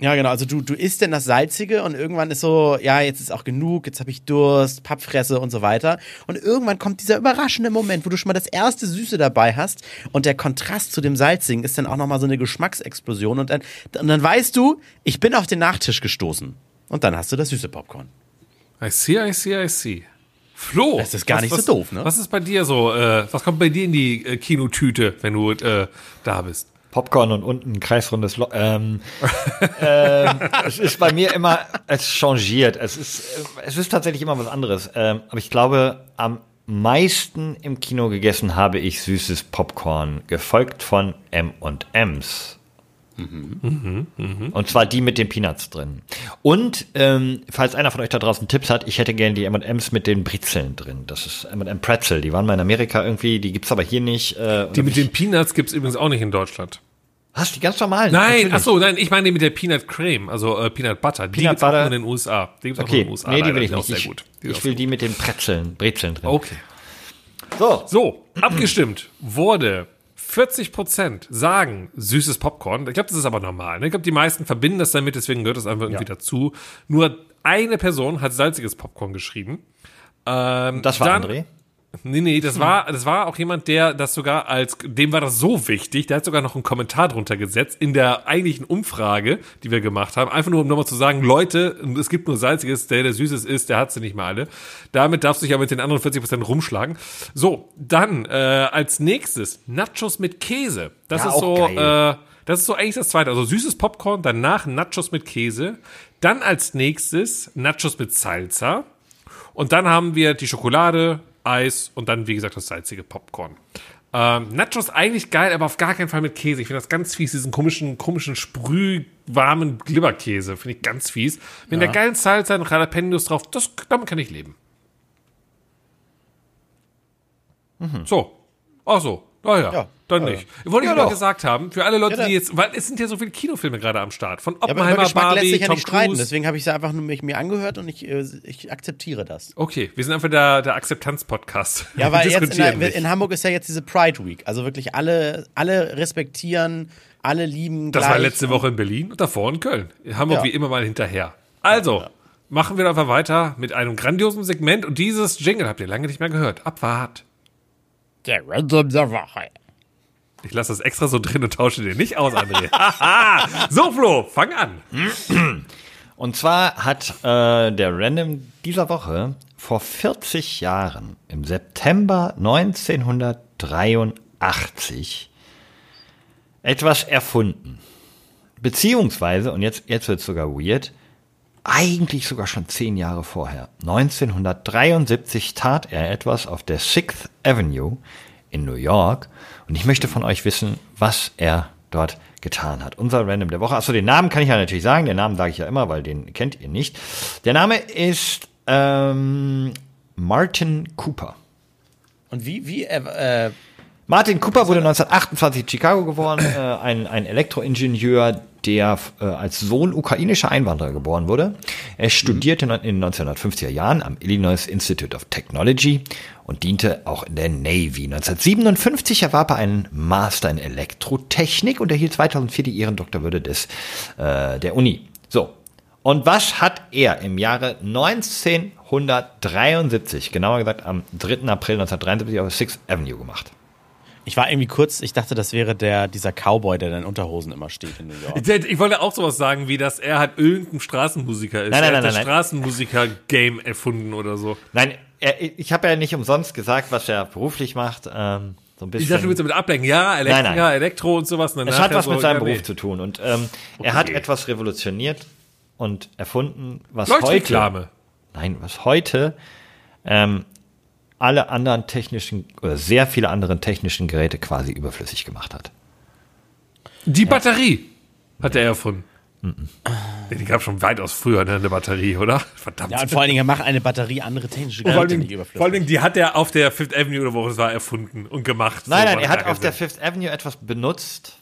Ja, genau. Also du, du isst denn das Salzige und irgendwann ist so, ja, jetzt ist auch genug, jetzt habe ich Durst, Pappfresse und so weiter. Und irgendwann kommt dieser überraschende Moment, wo du schon mal das erste Süße dabei hast und der Kontrast zu dem Salzigen ist dann auch nochmal so eine Geschmacksexplosion und dann, und dann weißt du, ich bin auf den Nachtisch gestoßen. Und dann hast du das süße Popcorn. I see, I see, I see. Flo, Das ist gar was- nicht so was, doof, ne? Was ist bei dir so? Äh, was kommt bei dir in die äh, Kinotüte, wenn du äh, da bist? Popcorn und unten ein kreisrundes Loch. Ähm, ähm, es ist bei mir immer, es changiert. Es ist, es ist tatsächlich immer was anderes. Ähm, aber ich glaube, am meisten im Kino gegessen habe ich süßes Popcorn, gefolgt von M&M's. Und zwar die mit den Peanuts drin. Und ähm, falls einer von euch da draußen Tipps hat, ich hätte gerne die M&M's mit den Brezeln drin. Das ist M&M Pretzel. Die waren mal in Amerika irgendwie, die gibt's aber hier nicht. Äh, Die mit den Peanuts gibt's übrigens auch nicht in Deutschland. Hast die ganz normalen? Nein, ach so, nein, ich meine die mit der Peanut Creme, also äh, Peanut Butter. die Peanut gibt's auch Butter. nur in den USA. Die gibt's auch Okay, in den USA. nee, die will ich nicht. Auch Ich, gut. Ich auch will sehr die mit den Brezeln, Brezeln drin. gut. Okay. So, So, abgestimmt wurde 40% sagen süßes Popcorn. Ich glaube, das ist aber normal. Ne? Ich glaube, die meisten verbinden das damit, deswegen gehört das einfach irgendwie dazu. Nur eine Person hat salziges Popcorn geschrieben. Ähm, das war dann- André. Nee, nee, das war, das war auch jemand, der das sogar als, dem war das so wichtig, der hat sogar noch einen Kommentar drunter gesetzt in der eigentlichen Umfrage, die wir gemacht haben. Einfach nur, um nochmal zu sagen, Leute, es gibt nur Salziges, der, der Süßes ist, der hat sie nicht mal alle. Damit darfst du dich aber mit den anderen 40% rumschlagen. So, dann, äh, als nächstes, Nachos mit Käse. Das Ja, ist so, geil. äh, das ist so eigentlich das zweite. Also süßes Popcorn, danach Nachos mit Käse. Dann als nächstes Nachos mit Salsa. Und dann haben wir die Schokolade, Eis und dann, wie gesagt, das salzige Popcorn. Ähm, Nachos eigentlich geil, aber auf gar keinen Fall mit Käse. Ich finde das ganz fies, diesen komischen, komischen sprühwarmen Glibberkäse. Finde ich ganz fies. Mit der geilen Salsa und Jalapenos drauf, das, damit kann ich leben. So. Ach so. Ah ja, Ja. dann nicht. Wollte ich Ja, nur doch. gesagt haben, für alle Leute, Ja, die jetzt, weil es sind ja so viele Kinofilme gerade am Start. Von Ja, aber Oppenheimer, Geschmack lässt Barbie, sich ja Tom nicht streiten. Deswegen habe ich sie einfach nur mich, mir angehört und ich, äh, ich akzeptiere das. Okay, wir sind einfach der, der Akzeptanz-Podcast. Ja, weil jetzt in, in Hamburg ist ja jetzt diese Pride Week. Also wirklich alle, alle respektieren, alle lieben Das war letzte Woche in Berlin und davor in Köln. Hamburg Ja. wie immer mal hinterher. Also, machen wir einfach weiter mit einem grandiosen Segment und dieses Jingle habt ihr lange nicht mehr gehört. Abfahrt. Der Random der Woche. Ich lasse das extra so drin und tausche den nicht aus, André. Haha. so, Flo, fang an. Und zwar hat äh, der Random dieser Woche vor 40 Jahren, im September 1983, etwas erfunden. Beziehungsweise, und jetzt, jetzt wird es sogar weird, eigentlich sogar schon zehn Jahre vorher. 1973 tat er etwas auf der Sixth Avenue in New York. Und ich möchte von euch wissen, was er dort getan hat. Unser Random der Woche. Achso, den Namen kann ich ja natürlich sagen. Den Namen sage ich ja immer, weil den kennt ihr nicht. Der Name ist ähm, Martin Cooper. Und wie, wie, äh, äh, Martin Cooper wurde 1928 in Chicago geboren, äh, ein, ein Elektroingenieur, der äh, als Sohn ukrainischer Einwanderer geboren wurde. Er studierte in den 1950er Jahren am Illinois Institute of Technology und diente auch in der Navy. 1957 erwarb er einen Master in Elektrotechnik und erhielt 2004 die Ehrendoktorwürde des, äh, der Uni. So. Und was hat er im Jahre 1973, genauer gesagt am 3. April 1973 auf der Sixth Avenue gemacht? Ich war irgendwie kurz, ich dachte, das wäre der, dieser Cowboy, der in Unterhosen immer steht in New York. Ich wollte auch sowas sagen, wie dass er halt irgendein Straßenmusiker ist. Nein, nein, er hat nein, das. Straßenmusiker-Game erfunden oder so. Nein, er, ich habe ja nicht umsonst gesagt, was er beruflich macht. Ähm, so ein bisschen. Ich dachte, du willst damit ablenken. Ja, Elektriker, Nein, nein. Elektro und sowas. Und es dann hat was so, mit seinem Beruf nee. zu tun. Und ähm, er hat etwas revolutioniert und erfunden, was heute, nein, was heute ähm, alle anderen technischen oder sehr viele andere technischen Geräte quasi überflüssig gemacht hat. Die Batterie hat er erfunden. Nee, Die gab schon weitaus früher ne, eine Batterie, oder? Verdammt. Ja, und vor allen Dingen, er macht eine Batterie andere technische vor, allen Geräte nicht Dingen, überflüssig. vor allen Dingen, die hat er auf der Fifth Avenue oder wo es war erfunden und gemacht. Nein, So nein, er hat auf der. Fifth Avenue etwas benutzt.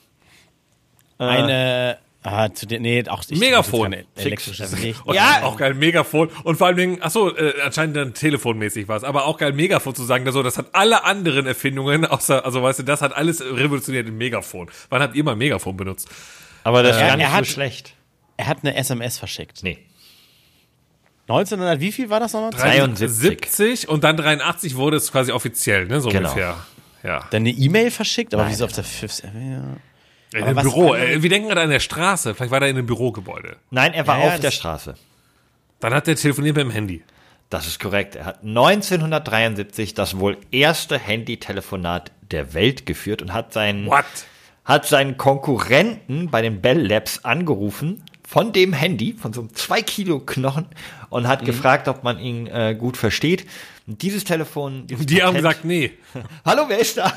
eine, ah, zu den, nee, auch ich, Megafon. elektrisches Fix. Und Ja. auch geil, Megafon. Und vor allen Dingen, ach so, äh, anscheinend dann telefonmäßig was, aber auch geil, Megafon zu sagen, so, das hat alle anderen Erfindungen, außer, also weißt du, das hat alles revolutioniert in Megafon. Wann habt ihr mal Megafon benutzt? Aber das ist Er- gar nicht er hat- so schlecht. Er hat eine SMS verschickt. Nee. 1900, wie viel war das nochmal? 73. 70 und dann 83 wurde es quasi offiziell, ne, so Genau. ungefähr. Ja. Dann eine E-Mail verschickt, aber Nein, wieso auf der Fifth Avenue? In einem Büro. andere- Äh, wir denken gerade an der Straße. Vielleicht war er in einem Bürogebäude. Nein, er war Ja, ja, auf der das- Straße. Dann hat er telefoniert mit dem Handy. Das ist korrekt. Er hat 1973 das wohl erste Handy-Telefonat der Welt geführt und hat seinen, What? hat seinen Konkurrenten bei den Bell Labs angerufen von dem Handy, von so einem 2 Kilo Knochen und hat gefragt, ob man ihn äh, gut versteht. Und dieses Telefon, dieses Die haben Patent- gesagt, nee. hallo, wer ist da?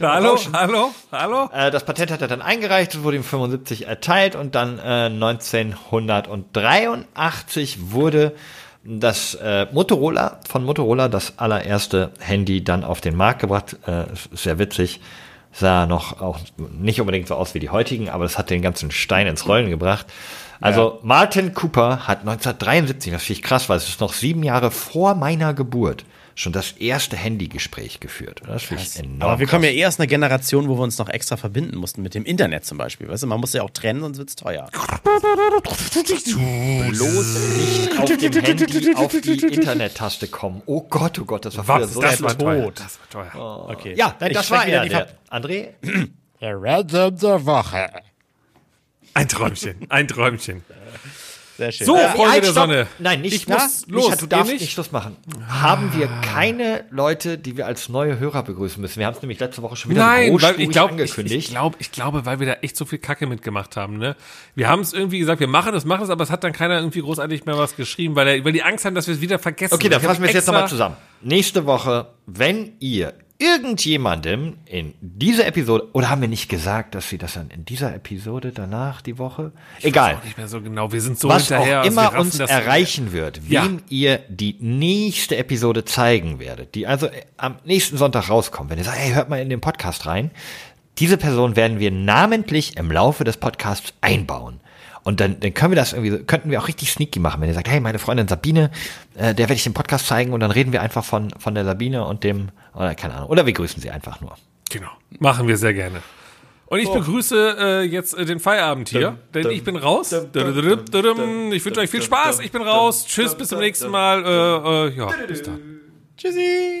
Hallo, hallo, hallo? Äh, das Patent hat er dann eingereicht, es wurde ihm 75 erteilt und dann äh, 1983 wurde das äh, Motorola von Motorola das allererste Handy dann auf den Markt gebracht. Äh, sehr witzig. sah noch auch nicht unbedingt so aus wie die heutigen, aber es hat den ganzen Stein ins Rollen gebracht. Also Martin Cooper hat 1973, das finde ich krass, weil es ist noch sieben Jahre vor meiner Geburt, schon das erste Handygespräch geführt. Das finde ich enorm. Aber wir kommen ja krass. eh aus einer Generation, wo wir uns noch extra verbinden mussten mit dem Internet zum Beispiel. Weißt du, man muss ja auch trennen, sonst wird's teuer. bloß nicht auf dem Handy auf die Internet-Taste kommen. Oh Gott, oh Gott, das war früher Was, so das war tot. teuer. Das war teuer. Okay. Ja, Ich das war wieder er, die der André. Der Random der Woche. Ein Träumchen, ein Träumchen. Sehr schön. So, Ja, Freunde halt, der. Sonne. Nein, nicht Ich muss los. Micha, du darfst nicht? nicht? Schluss machen. Haben wir keine Leute, die wir als neue Hörer begrüßen müssen? Wir haben es nämlich letzte Woche schon wieder Nein, weil großspurig ich glaube, ich, angekündigt. ich, glaub, ich glaube, weil wir da echt so viel Kacke mitgemacht haben. Ne? Wir haben es irgendwie gesagt, wir machen es, machen es, aber es hat dann keiner irgendwie großartig mehr was geschrieben, weil, er, weil die Angst haben, dass wir es wieder vergessen. Okay, dann Ich fassen wir es jetzt nochmal zusammen. Nächste Woche, wenn ihr irgendjemandem in dieser Episode, oder haben wir nicht gesagt, dass sie das dann in dieser Episode danach die Woche? Egal. Nicht mehr so genau. Wir sind so was hinterher. auch wir immer raffen uns erreichen wird, Ja. wem ihr die nächste Episode zeigen werdet, die also äh, am nächsten Sonntag rauskommt, wenn ihr sagt, hey, hört mal in den Podcast rein, diese Person werden wir namentlich im Laufe des Podcasts einbauen. Und dann, dann können wir das irgendwie, so- könnten wir auch richtig sneaky machen, wenn ihr sagt, hey, meine Freundin Sabine, äh, der werde ich den Podcast zeigen und dann reden wir einfach von, von der Sabine und dem, oder keine Ahnung, oder wir grüßen sie einfach nur. Genau. Machen wir sehr gerne. Und ich begrüße äh, jetzt äh, den Feierabend hier, denn ich bin raus. Ich wünsche euch viel Spaß. Ich bin raus. Tschüss, bis zum nächsten Mal. Äh, äh, ja, bis dann. Tschüssi.